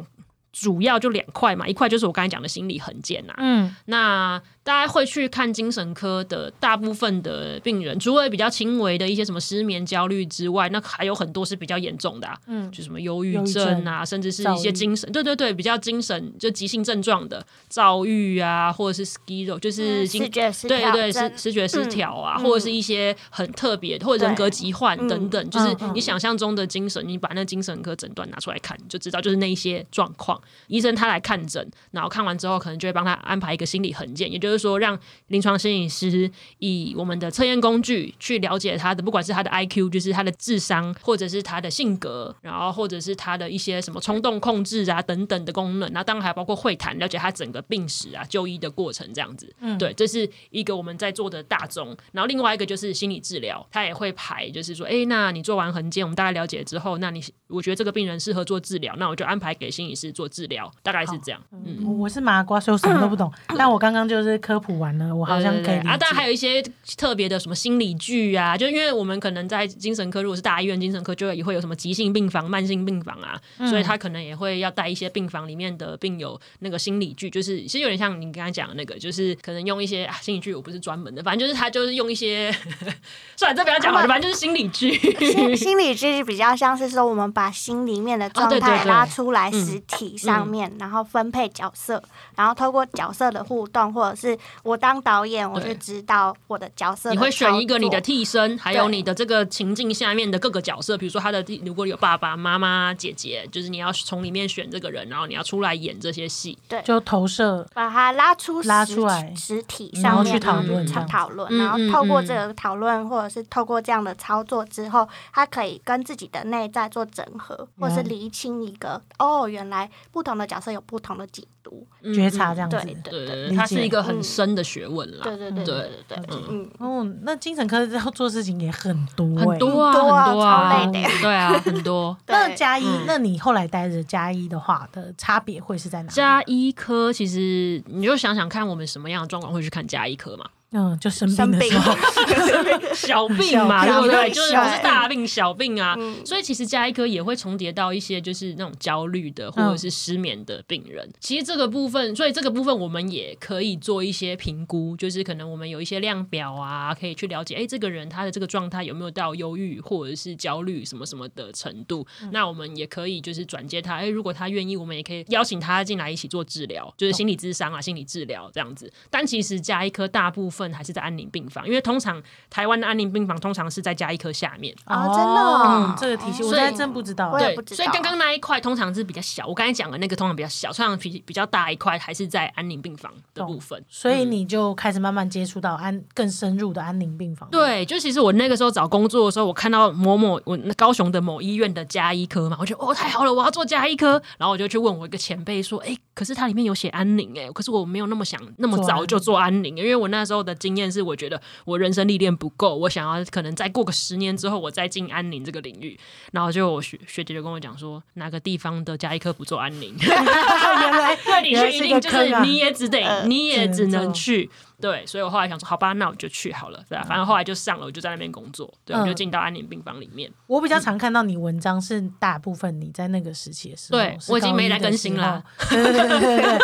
主要就两块嘛，一块就是我刚才讲的心理横件呐、嗯，那大家会去看精神科的大部分的病人，除了比较轻微的一些什么失眠、焦虑之外，那还有很多是比较严重的、啊，嗯。就什么忧郁症啊，甚至是一些精神，对对对，比较精神就急性症状的躁郁啊，或者是 schizo，就是精视觉失对对，症视视觉失调啊，嗯或者是一些很特别或者人格疾患等等，就是你想象中的精神，你把那精神科诊断拿出来看，你就知道就是那一些状况。医生他来看诊，然后看完之后，可能就会帮他安排一个心理横件，也就是说，让临床心理师以我们的测验工具去了解他的，不管是他的 IQ，就是他的智商，或者是他的性格，然后或者是他的一些什么冲动控制啊等等的功能，然后当然还包括会谈，了解他整个病史啊、就医的过程这样子。嗯对，这是一个我们在做的大宗。然后另外一个就是心理治疗，他也会排，就是说，哎，那你做完横件，我们大概了解之后，那你我觉得这个病人适合做治疗，那我就安排给心理师做治疗，大概是这样。嗯。我我是麻瓜，所以我什么都不懂。但我刚刚就是科普完了，我好像可以啊，当然还有一些特别的什么心理剧啊，就因为我们可能在精神科，如果是大医院精神科，就也会有什么急性病房、慢性病房啊，嗯。所以他可能也会要带一些病房里面的病友那个心理剧，就是其实有点像你刚才讲的那个，就是可能用一些、啊、心理剧，我不是专门的，反正就是他就是用一些，算了，这不要讲了，反正就是心理剧。心心理剧比较像是说，我们把心里面的状态拉出来嗯实体上面，然后分配角色，然后透过角色的互动，或者是我当导演，我对就知道我的角色的你会选一个你的替身，还有你的这个情境下面的各个角色，比如说他的，如果有爸爸妈妈、姐姐，就是你要从里面选这个人，然后你要出来演这些戏。对就投射把他拉出实拉出来实体然后上面去讨论讨这样子讨论，嗯然后透过这个讨论，或者是透过这样的操作之后，他可以跟自己的内在做整合，或是嗯厘清一个哦，原来不同的角色有不同的解读。嗯觉察这样子。对对对它是一个很深的学问啦。对对对对对对对，嗯，哦，那精神科要做事情也很多、欸，很多啊，很多啊对啊，很多。那加一，嗯那你后来待着加一的话的差别会是在哪里？加一科其实你就想想看，我们什么样的状况会去看加一科嘛？嗯，就生生病病的时候，小病嘛，对不对？就是小不是大病小病啊。嗯所以其实加一科也会重叠到一些就是那种焦虑的或者是失眠的病人。其实这个部分，所以这个部分我们也可以做一些评估，就是可能我们有一些量表啊，可以去了解，哎，这个人他的这个状态有没有到忧郁或者是焦虑什么什么的程度。那我们也可以就是转接他，哎，如果他愿意，我们也可以邀请他进来一起做治疗，就是心理咨商啊、心理治疗这样子。但其实加一科大部分还是在安宁病房，因为通常台湾的安宁病房通常是在加医科下面。哦真的哦嗯，这个体系我所以还真不知道。对不，知道所以刚刚那一块通常是比较小，我刚才讲的那个通常比较小，通常比比较大一块还是在安宁病房的部分。所以你就开始慢慢接触到安更深入的安宁病房。，对，就其实我那个时候找工作的时候，我看到某某我那高雄的某医院的加医科嘛，我觉得哦太好了，我要做加医科，然后我就去问我一个前辈说，哎，可是它里面有写安宁哎，可是我没有那么想那么早就做安宁，因为我那时候的经验是，我觉得我人生历练不够，我想要可能再过个十年之后，我再进安宁这个领域。然后就我学学姐就跟我讲说，哪个地方的加一科不做安宁？原来对，你去一定就是你也只得，呃你也只能去。对，所以我后来想说，好吧，那我就去好了，对啊，反正后来就上了，我就在那边工作，对，我就嗯进到安宁病房里面。我比较常看到你文章是大部分你在那个时期的时候，对我已经没来更新了。对对对对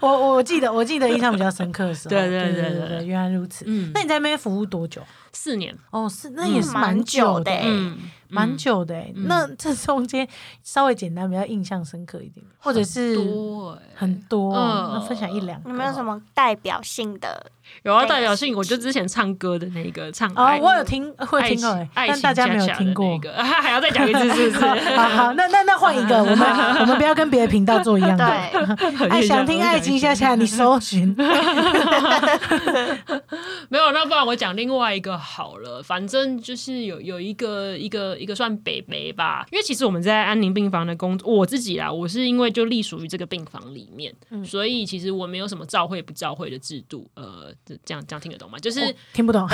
我我记得我记得印象比较深刻的时候，对对对对对对，原来如此。嗯，那你在那边服务多久？四年，哦，是那也是蛮久的嗯，蛮久的哎。那这中间稍微简单，比较印象深刻一点，或者是多欸很多，嗯那分享一两个。有没有什？么代表性的？有啊，代表性，我就之前唱歌的那个唱哦，爱我有听，我有爱情听过但大家没有听过那。个，还要再讲一次，是不是？好好，那那那换一个，我们我们不要跟别的频道做一样的。对，哎，想听爱情下下，你搜寻。没有，那不然我讲另外一个好了。反正就是有有一个一个一个算北北吧，因为其实我们在安宁病房的工作，我自己啦，我是因为就隶属于这个病房里面，嗯所以其实我没有什么照会不照会的制度。呃，这这样这样听得懂吗？就是。我听不懂，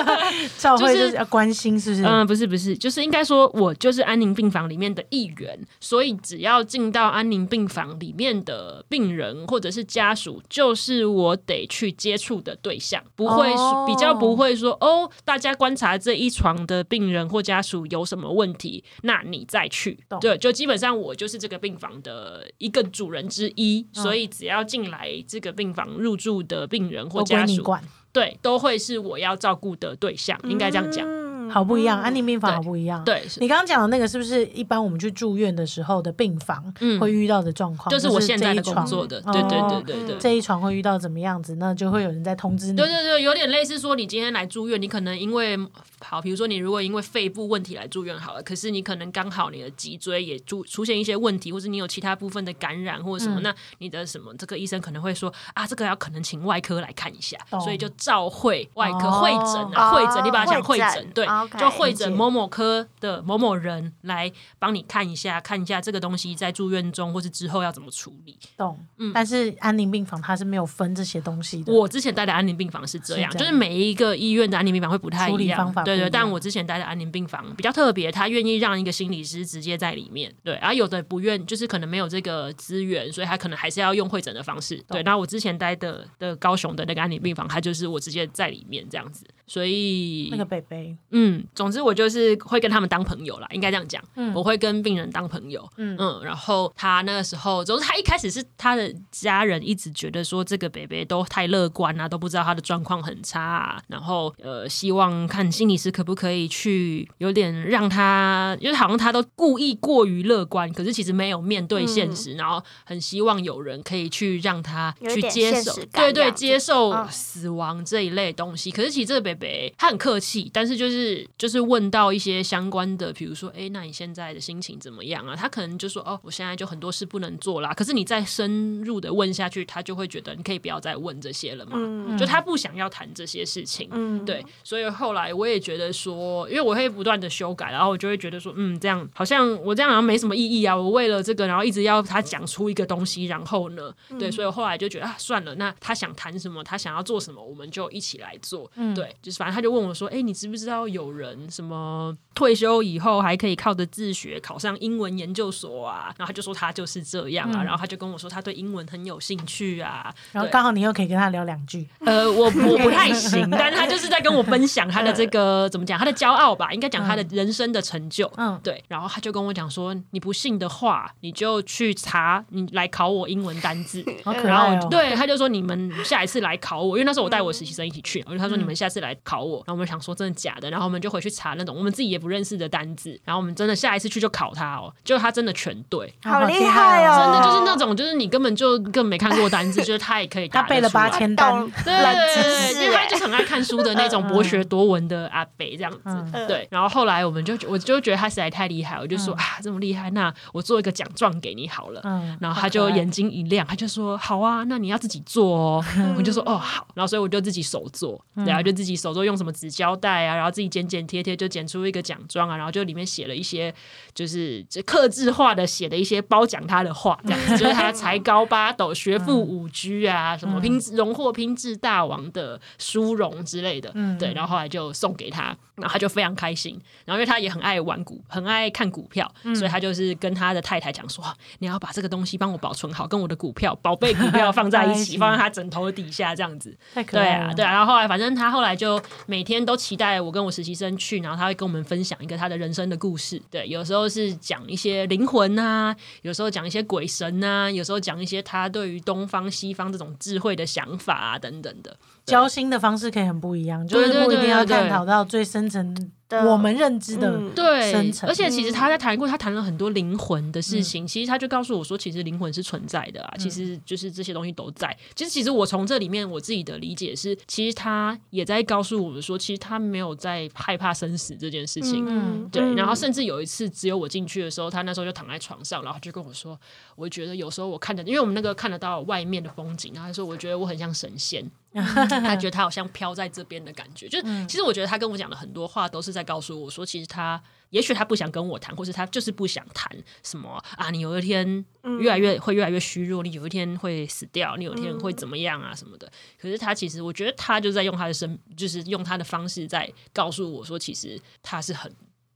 赵慧就是要关心，是不是？嗯，不是不是，就是应该说，我就是安宁病房里面的一员，所以只要进到安宁病房里面的病人或者是家属，就是我得去接触的对象，不会、哦比较不会说哦，大家观察这一床的病人或家属有什么问题，那你再去。对，就基本上我就是这个病房的一个主人之一，嗯所以只要进来这个病房入住的病人或都归家属，你管，对，都会是我要照顾的对象，应该这样讲。嗯好不一样。安宁病房好不一样。对，是你刚刚讲的那个是不是一般我们去住院的时候的病房嗯会遇到的状况？就是我现在的床工作的，哦对对对对对。这一床会遇到怎么样子，那就会有人在通知你。对对对，有点类似说，你今天来住院，你可能因为好，比如说你如果因为肺部问题来住院好了，可是你可能刚好你的脊椎也出出现一些问题，或者你有其他部分的感染或者什么，嗯那你的什么这个医生可能会说啊，这个要可能请外科来看一下，所以就照会外科哦会诊啊，哦会诊，你把它讲会会诊诊，对就会诊某某科的某某人来帮你看一下，看一下这个东西在住院中或是之后要怎么处理。懂。嗯但是安宁病房它是没有分这些东西的。嗯我之前待的安宁病房是这样，就是每一个医院的安宁病房会不太一样，不一样但我之前待的安宁病房比较特别，他愿意让一个心理师直接在里面，对。而、有的不愿，就是可能没有这个资源，所以他可能还是要用会诊的方式，对。那我之前待的的高雄的那个安宁病房，他就是我直接在里面这样子，所以那个北北，嗯，总之我就是会跟他们当朋友啦，应该这样讲。我会跟病人当朋友。嗯然后他那个时候，总之他一开始是他的家人一直觉得说这个北北都太乐观啊，都不知道他的状况很差、啊，然后呃，希望看心理师可不可以去有点让他，因为好像他都故意过于乐观，可是其实没有面对现实，然后很希望有人可以去让他去接受对对，接受嗯死亡这一类东西。可是其实这个北北他很客气，但是就是就是问到一些相关的，比如说，哎，那你现在的心情怎么样啊？他可能就说，哦，我现在就很多事不能做啦。可是你再深入的问下去，他就会觉得你可以不要再问这些了嘛。嗯就他不想要谈这些事情。嗯，对，所以后来我也觉得说，因为我会不断的修改，然后我就会觉得说，嗯，这样好像我这样好像没什么意义啊。我为了这个，然后一直要他讲出一个东西，然后呢，对，所以我后来就觉得啊，算了，那他想谈什么，他想要做什么，我们就一起来做。嗯对，就是反正他就问我说，哎、你知不知道有人什么退休以后还可以靠着自学考上英文研究所啊？然后他就说他就是这样啊，然后他就跟我说他对英文很有兴趣啊，然后刚好你又可以跟他聊两句。呃，我 我不太行，但是他就是在跟我分享他的这个怎么讲，他的骄傲吧，应该讲他的人生的成就。嗯对。然后他就跟我讲说，你不信的话，你就去查，你来考我英文单字。好可然后爱哦。我对，他就说你们下一次来考我，因为那时候我带我实习生一起去，我就他说你们下次来考我，然后我们想说真的假的，然后我们就回去查那种我们自己也不认识的单字，然后我们真的下一次去就考他哦，就他真的全对。好厉害哦。真的就是那种，就是你根本就根本没看过单字，就是他也可以答他背了八千单懂，对对识。对，因为他欸就是很爱看书的那种博学多闻的阿北这样子。嗯对，然后后来我们就我就觉得他实在太厉害，我就说、啊这么厉害，那我做一个奖状给你好了。嗯然后他就眼睛一亮，他就说好啊，那你要自己做哦。我就说哦好，然后所以我就自己手做，然后，就自己手做用什么纸胶带啊，然后自己剪剪贴贴就剪出一个奖状啊，然后就里面写了一些就是这刻字化的写的一些褒奖他的话，这样子就是他才高八斗、学富五车啊，什么拼荣获拼字大王的殊荣之类的，对，然后后来就送给他，然后他就非常开心，然后因为他也很爱玩股，很爱看股票，所以他就是跟他的太太讲说，你要把这个东西帮我保存好，跟我的股票宝贝股票放在一起，放在他枕头底下这样子。太可对啊对啊，然后后来反正他后来就每天都期待我跟我实习生去，然后他会跟我们分讲一个他的人生的故事。对，有时候是讲一些灵魂啊，有时候讲一些鬼神啊，有时候讲一些他对于东方西方这种智慧的想法啊等等的。交心的方式可以很不一样，就是不一定要探讨到最深层的我们认知的。嗯。对。深，层。而且其实他在谈过，他谈了很多灵魂的事嗯。情。其实他就告诉我说，其实灵魂是存在的啊，其实就是这些东西都在。其实，其实我从这里面我自己的理解是，其实他也在告诉我们说，其实他没有在害怕生死这件事情。嗯对，然后甚至有一次，只有我进去的时候，他那时候就躺在床上，然后就跟我说，我觉得有时候我看得，因为我们那个看得到外面的风景，然后他说，我觉得我很像神仙，他觉得 他好像飘在这边的感觉。就是其实我觉得他跟我讲的很多话，都是在告诉我说，其实他也许他不想跟我谈，或是他就是不想谈什么啊，你有一天越来越会越来越虚弱，你有一天会死掉，你有一天会怎么样啊什么的。可是他其实，我觉得他就在用他的生，就是用他的方式在告诉我说，其实他是很。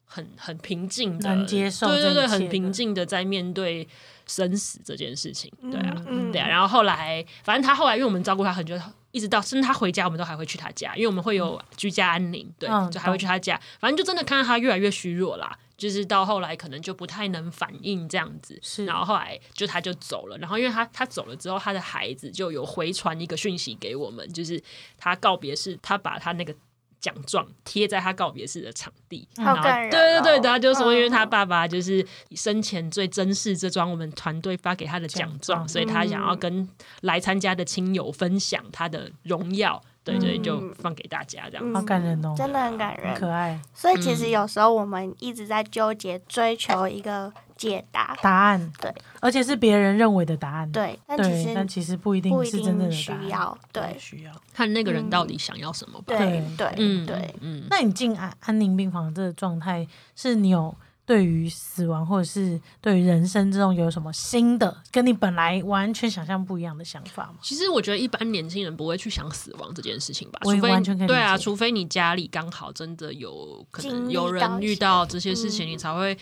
很很平静的，能接受对对对，很平静的在面对生死这件事情，对啊，嗯对啊。然后后来，反正他后来，因为我们照顾他很久，一直到甚至他回家，我们都还会去他家，因为我们会有居家安宁，对，嗯就还会去他家。反正就真的看到他越来越虚弱啦，就是到后来可能就不太能反应这样子。是然后后来就他就走了，然后因为他他走了之后，他的孩子就有回传一个讯息给我们，就是他告别是，他把他那个。奖状贴在他告别式的场地，好然后感人对对对，哦他就说，因为他嗯爸爸就是生前最珍视这张我们团队发给他的奖奖状，所以他想要嗯跟来参加的亲友分享他的荣耀，对对，嗯就放给大家这样。好感人哦，真的很感很人。可爱。所以其实有时候我们一直在纠结追求一个解答，答案。对，而且是别人认为的答案，对，但其实，但实其实不一定不一是真的，需要，对需要。看那个人到底想要什么吧。对对对。嗯，对，嗯，那你进安安宁病房这个状态，是你有对于死亡或者是对于人生这种有什么新的，跟你本来完全想象不一样的想法吗？其实我觉得一般年轻人不会去想死亡这件事情吧，除非完全可以对啊，除非你家里刚好真的有可能有人遇到这些事情，嗯。你才会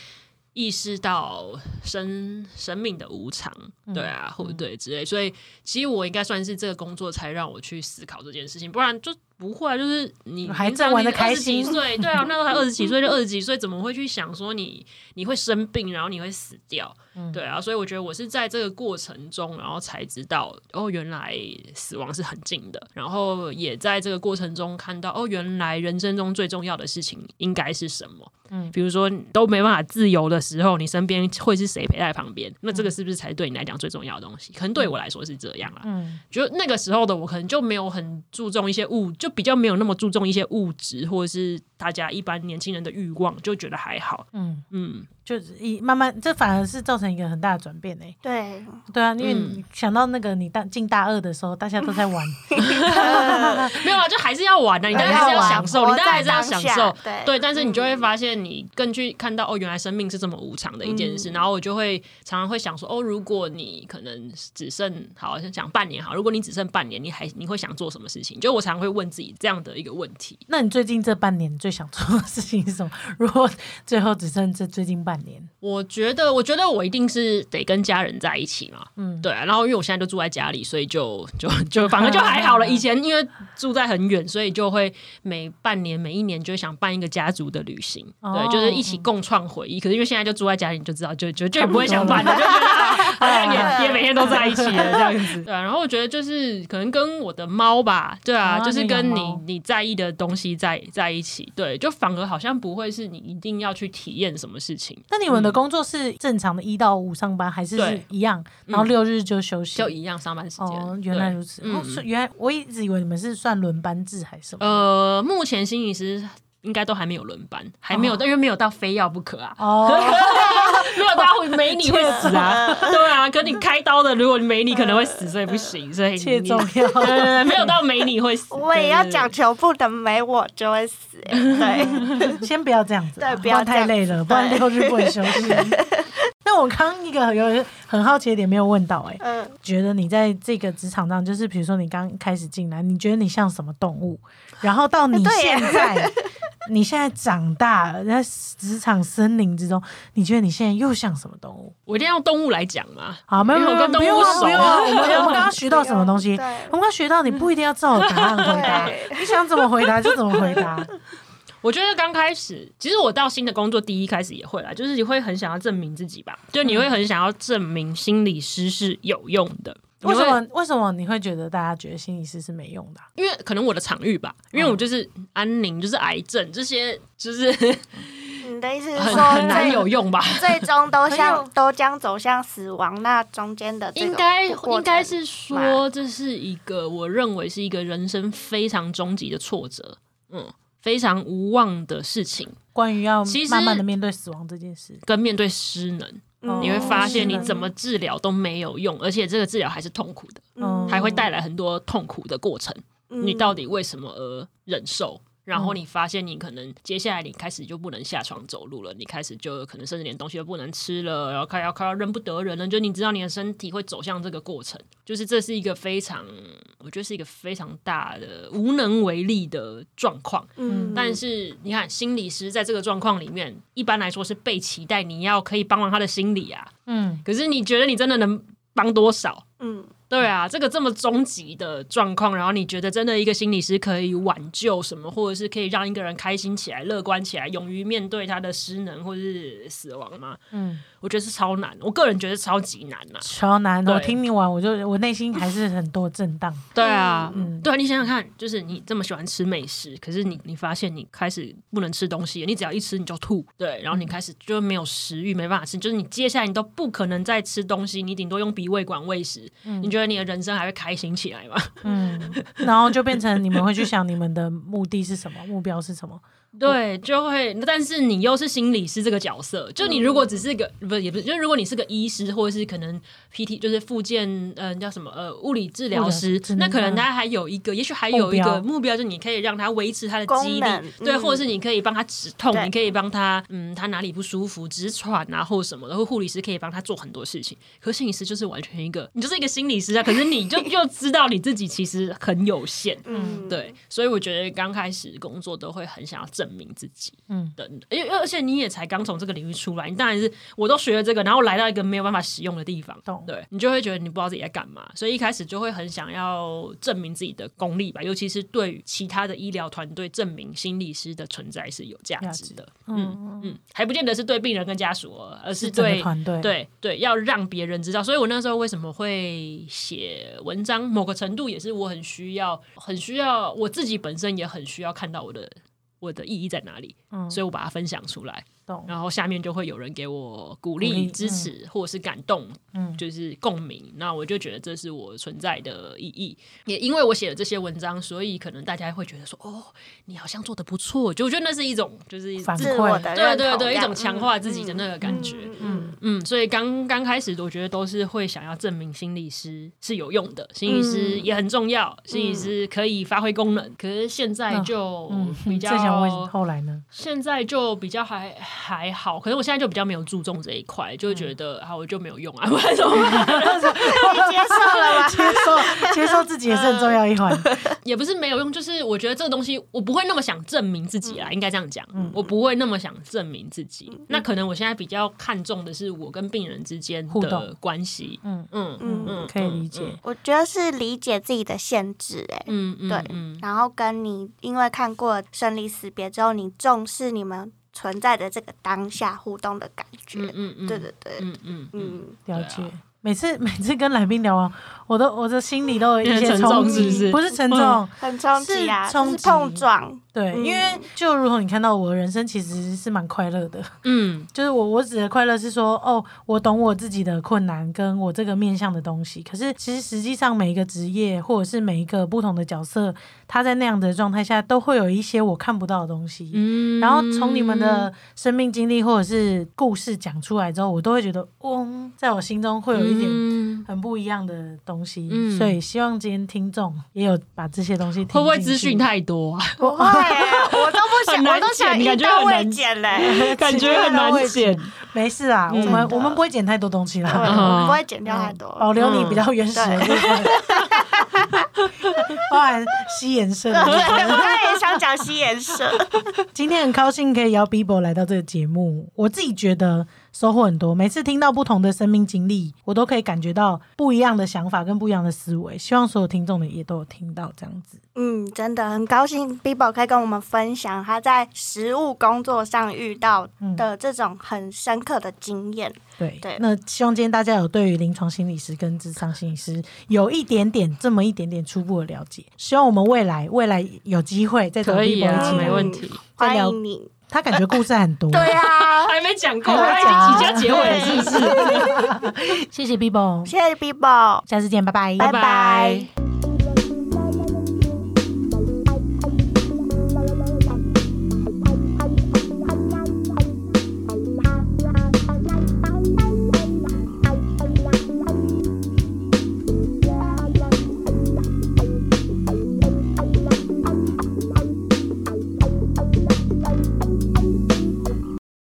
意识到生生命的无常，嗯对啊，或者对之类。所以其实我应该算是这个工作才让我去思考这件事情，不然就不会啊。就是你还在玩的开心岁，对啊，那时候才二十几岁就二十几岁，怎么会去想说你你会生病，然后你会死掉？嗯对啊，所以我觉得我是在这个过程中，然后才知道哦，原来死亡是很近的，然后也在这个过程中看到哦，原来人生中最重要的事情应该是什么。嗯比如说都没办法自由的时候，你身边会是谁陪在旁边？那这个是不是才对你来讲最重要的东西？可能对我来说是这样啦。嗯，就那个时候的我，可能就没有很注重一些物，就比较没有那么注重一些物质，或者是大家一般年轻人的欲望，就觉得还好。嗯，嗯，就是一慢慢，这反而是造成一个很大的转变呢。对，对啊，因为嗯你想到那个你大进大二的时候，大家都在玩 没有啊，就还是要玩的，你当然还是要享受，你当然还是要享受。对对，但是你就会发现，你更去看到哦，原来生命是这么无常的一件事。然后我就会常常会想说，哦，如果你可能只剩好像讲半年好，如果你只剩半年，你还你会想做什么事情？就我常常会问自己这样的一个问题。那你最近这半年最想做的事情是什么？如果最后只剩这最近半年，我觉得，我觉得我一定是得跟家人在一起嘛。嗯，对啊，然后因为我现在就住在家里，所以就就 就反正就还好了。以前因为住在很远，所以就会每半年、每一年就想办一个家族的旅行，哦对，就是一起共创回忆。可是因为现在就住在家里，你就知道，就就就不会想办了，就觉得啊 好像也也每天都在一起了这样子。对啊，然后我觉得就是可能跟我的猫吧，对啊，啊就是跟你你在意的东西在在一起，对，就反而好像不会是你一定要去体验什么事情。那你们的工作是正常的一到五上班，还是是一样？然后六日就休息？就一样上班时间。哦，原来如此。原来我一直以为你们是算轮班制还是什么？呃，目前心理师应该都还没有轮班，还没有，哦因为没有到非要不可啊，哦，会没你会死啊，对啊。可你开刀的，如果你没你可能会死，所以不行，所以切重要。对对对，没有到没你会死。我也要对讲，求不能没我就会死、欸。对，先不要这样子啊，对不要太累了，不然六日不能休息。那我刚刚一个有很好奇的点没有问到、哎，嗯，觉得你在这个职场上，就是比如说你刚开始进来，你觉得你像什么动物？然后到你现在，你现在长大了，在职场森林之中，你觉得你现在又像什么动物？我一定要用动物来讲嘛。好，没有我跟不用啊，动物熟不用啊。啊我们我们 刚刚学到什么东西？我们刚刚学到你不一定要照答案回答，你想怎么回答就怎么回答。我觉得刚开始，其实我到新的工作第一开始也会啦，就是你会很想要证明自己吧，就你会很想要证明心理师是有用的。为什么？为什么你会觉得大家觉得心理师是没用的啊、因为可能我的场域吧，因为我就是安宁，就是癌症这些，就是 你的意思是说很难有用吧？最终都 很向都将走向死亡，那中间的应该应该是说，这是一个我认为是一个人生非常终极的挫折，嗯，非常无望的事情，关于要其实慢慢的面对死亡这件事，跟面对失能，嗯你会发现你怎么治疗都没有用，而且这个治疗还是痛苦的，嗯还会带来很多痛苦的过程。嗯。你到底为什么而忍受？然后你发现你可能接下来你开始就不能下床走路了，你开始就可能甚至连东西都不能吃了，然后快要快要认不得人了，就你知道你的身体会走向这个过程，就是这是一个非常，我觉得是一个非常大的无能为力的状况。嗯。但是你看，心理师在这个状况里面，一般来说是被期待你要可以帮忙他的心理啊，嗯，可是你觉得你真的能帮多少？嗯对啊，这个这么终极的状况，然后你觉得真的一个心理师可以挽救什么，或者是可以让一个人开心起来、乐观起来、勇于面对他的失能或是死亡吗？嗯，我觉得是超难，我个人觉得超级难呐、超难。对我听你完，我就我内心还是很多震荡。对啊，嗯对啊，你想想看，就是你这么喜欢吃美食，可是你你发现你开始不能吃东西，你只要一吃你就吐，对，然后你开始就没有食欲，没办法吃，就是你接下来你都不可能再吃东西，你顶多用鼻胃管喂食，你觉得你的人生还会开心起来吗？嗯，然后就变成你们会去想你们的目的是什么，目标是什么。对，就会，但是你又是心理师这个角色，就你如果只是个、不是也不是，就如果你是个医师或者是可能 PT 就是复健呃叫什么呃物理治疗师那可能嗯他还有一个，也许还有一个目标，就是你可以让他维持他的肌力功能，对，嗯或者是你可以帮他止痛，你可以帮他嗯他哪里不舒服止喘啊或什么的，或护理师可以帮他做很多事情。可是心理师就是完全一个，你就是一个心理师啊，可是你就就知道你自己其实很有限，嗯，对，所以我觉得刚开始工作都会很想要证明自己，嗯嗯，等，而且而且你也才刚从这个领域出来，你当然是我都学了这个，然后来到一个没有办法使用的地方懂，对你就会觉得你不知道自己在干嘛，所以一开始就会很想要证明自己的功力吧，尤其是对于其他的医疗团队证明心理师的存在是有价值的，嗯嗯，还不见得是对病人跟家属哦，而是对团队。，对对，要让别人知道。所以我那时候为什么会写文章，某个程度也是我很需要，很需要我自己本身也很需要看到我的我的意义在哪里，嗯，所以我把它分享出来，懂。然后下面就会有人给我鼓鼓励、励支持，或者是感动，嗯就是共鸣。那我就觉得这是我存在的意义。也因为我写了这些文章，所以可能大家会觉得说，哦，你好像做的不错。就我觉得那是一种，就是一反自我的对对对，一种强化自己的那个感觉。嗯嗯嗯，所以刚刚开始，我觉得都是会想要证明心理师是有用的，心理师也很重要，心理师可以发挥功能。可是现在就嗯，比较，最想问后来呢？现在就比较还还好，可是我现在就比较没有注重这一块，就会觉得啊，我就没有用啊，不然怎么办？接受了吗？接受接受自己也是很重要一环。也不是没有用，就是我觉得这个东西我不会那么想证明自己啦，应该这样讲，嗯我不会那么想证明自己。那可能我现在比较看重的是我跟病人之间的互动关系。嗯嗯嗯嗯，可以理解。我觉得是理解自己的限制、哎、嗯嗯，对嗯然后跟你因为看过生离死别之后，你重视你们存在的这个当下互动的感觉。嗯嗯嗯，对对对，嗯嗯嗯，嗯，了解。每次 每次跟来宾聊完，我都我的心里都有一些冲击，是不是不是沉重，很冲击啊，是冲碰撞。对，嗯因为就如同你看到我的人生其实是蛮快乐的，嗯 就是我我指的快乐是说，哦，我懂我自己的困难，跟我这个面向的东西。可是其实实际上每一个职业或者是每一个不同的角色，他在那样的状态下，都会有一些我看不到的东西。嗯然后从你们的生命经历或者是故事讲出来之后，我都会觉得，哦，在我心中会有一点嗯很不一样的东西。嗯所以希望今天听众也有把这些东西听会不会资讯太多啊？不会，我都不想，我都想感觉一刀未 很难剪嘞。感觉很难剪。没事啊，我嗯们我们不会剪太多东西对，啦。我们不会剪掉太多。保留你比较原始的部分，包含吸颜色 对，我也想讲吸颜色。今天很高兴可以邀 Bibo 来到这个节目，我自己觉得收获很多。每次听到不同的生命经历，我都可以感觉到不一样的想法跟不一样的思维。希望所有听众的也都有听到这样子。嗯，真的很高兴 Bibo 可以跟我们分享他在实务工作上遇到的这种很深刻的经验。对，对。那希望今天大家有对于临床心理师跟智商心理师有一点点这么一点点初步的了解。希望我们未来未来有机会再找可 Bibo 以啊一起来没问题。欢迎你。他感觉故事很多。对啊，还没讲够，还讲。已经要结尾了，是不是？谢谢 Bibo，谢谢 Bibo，下次见，拜拜，拜拜。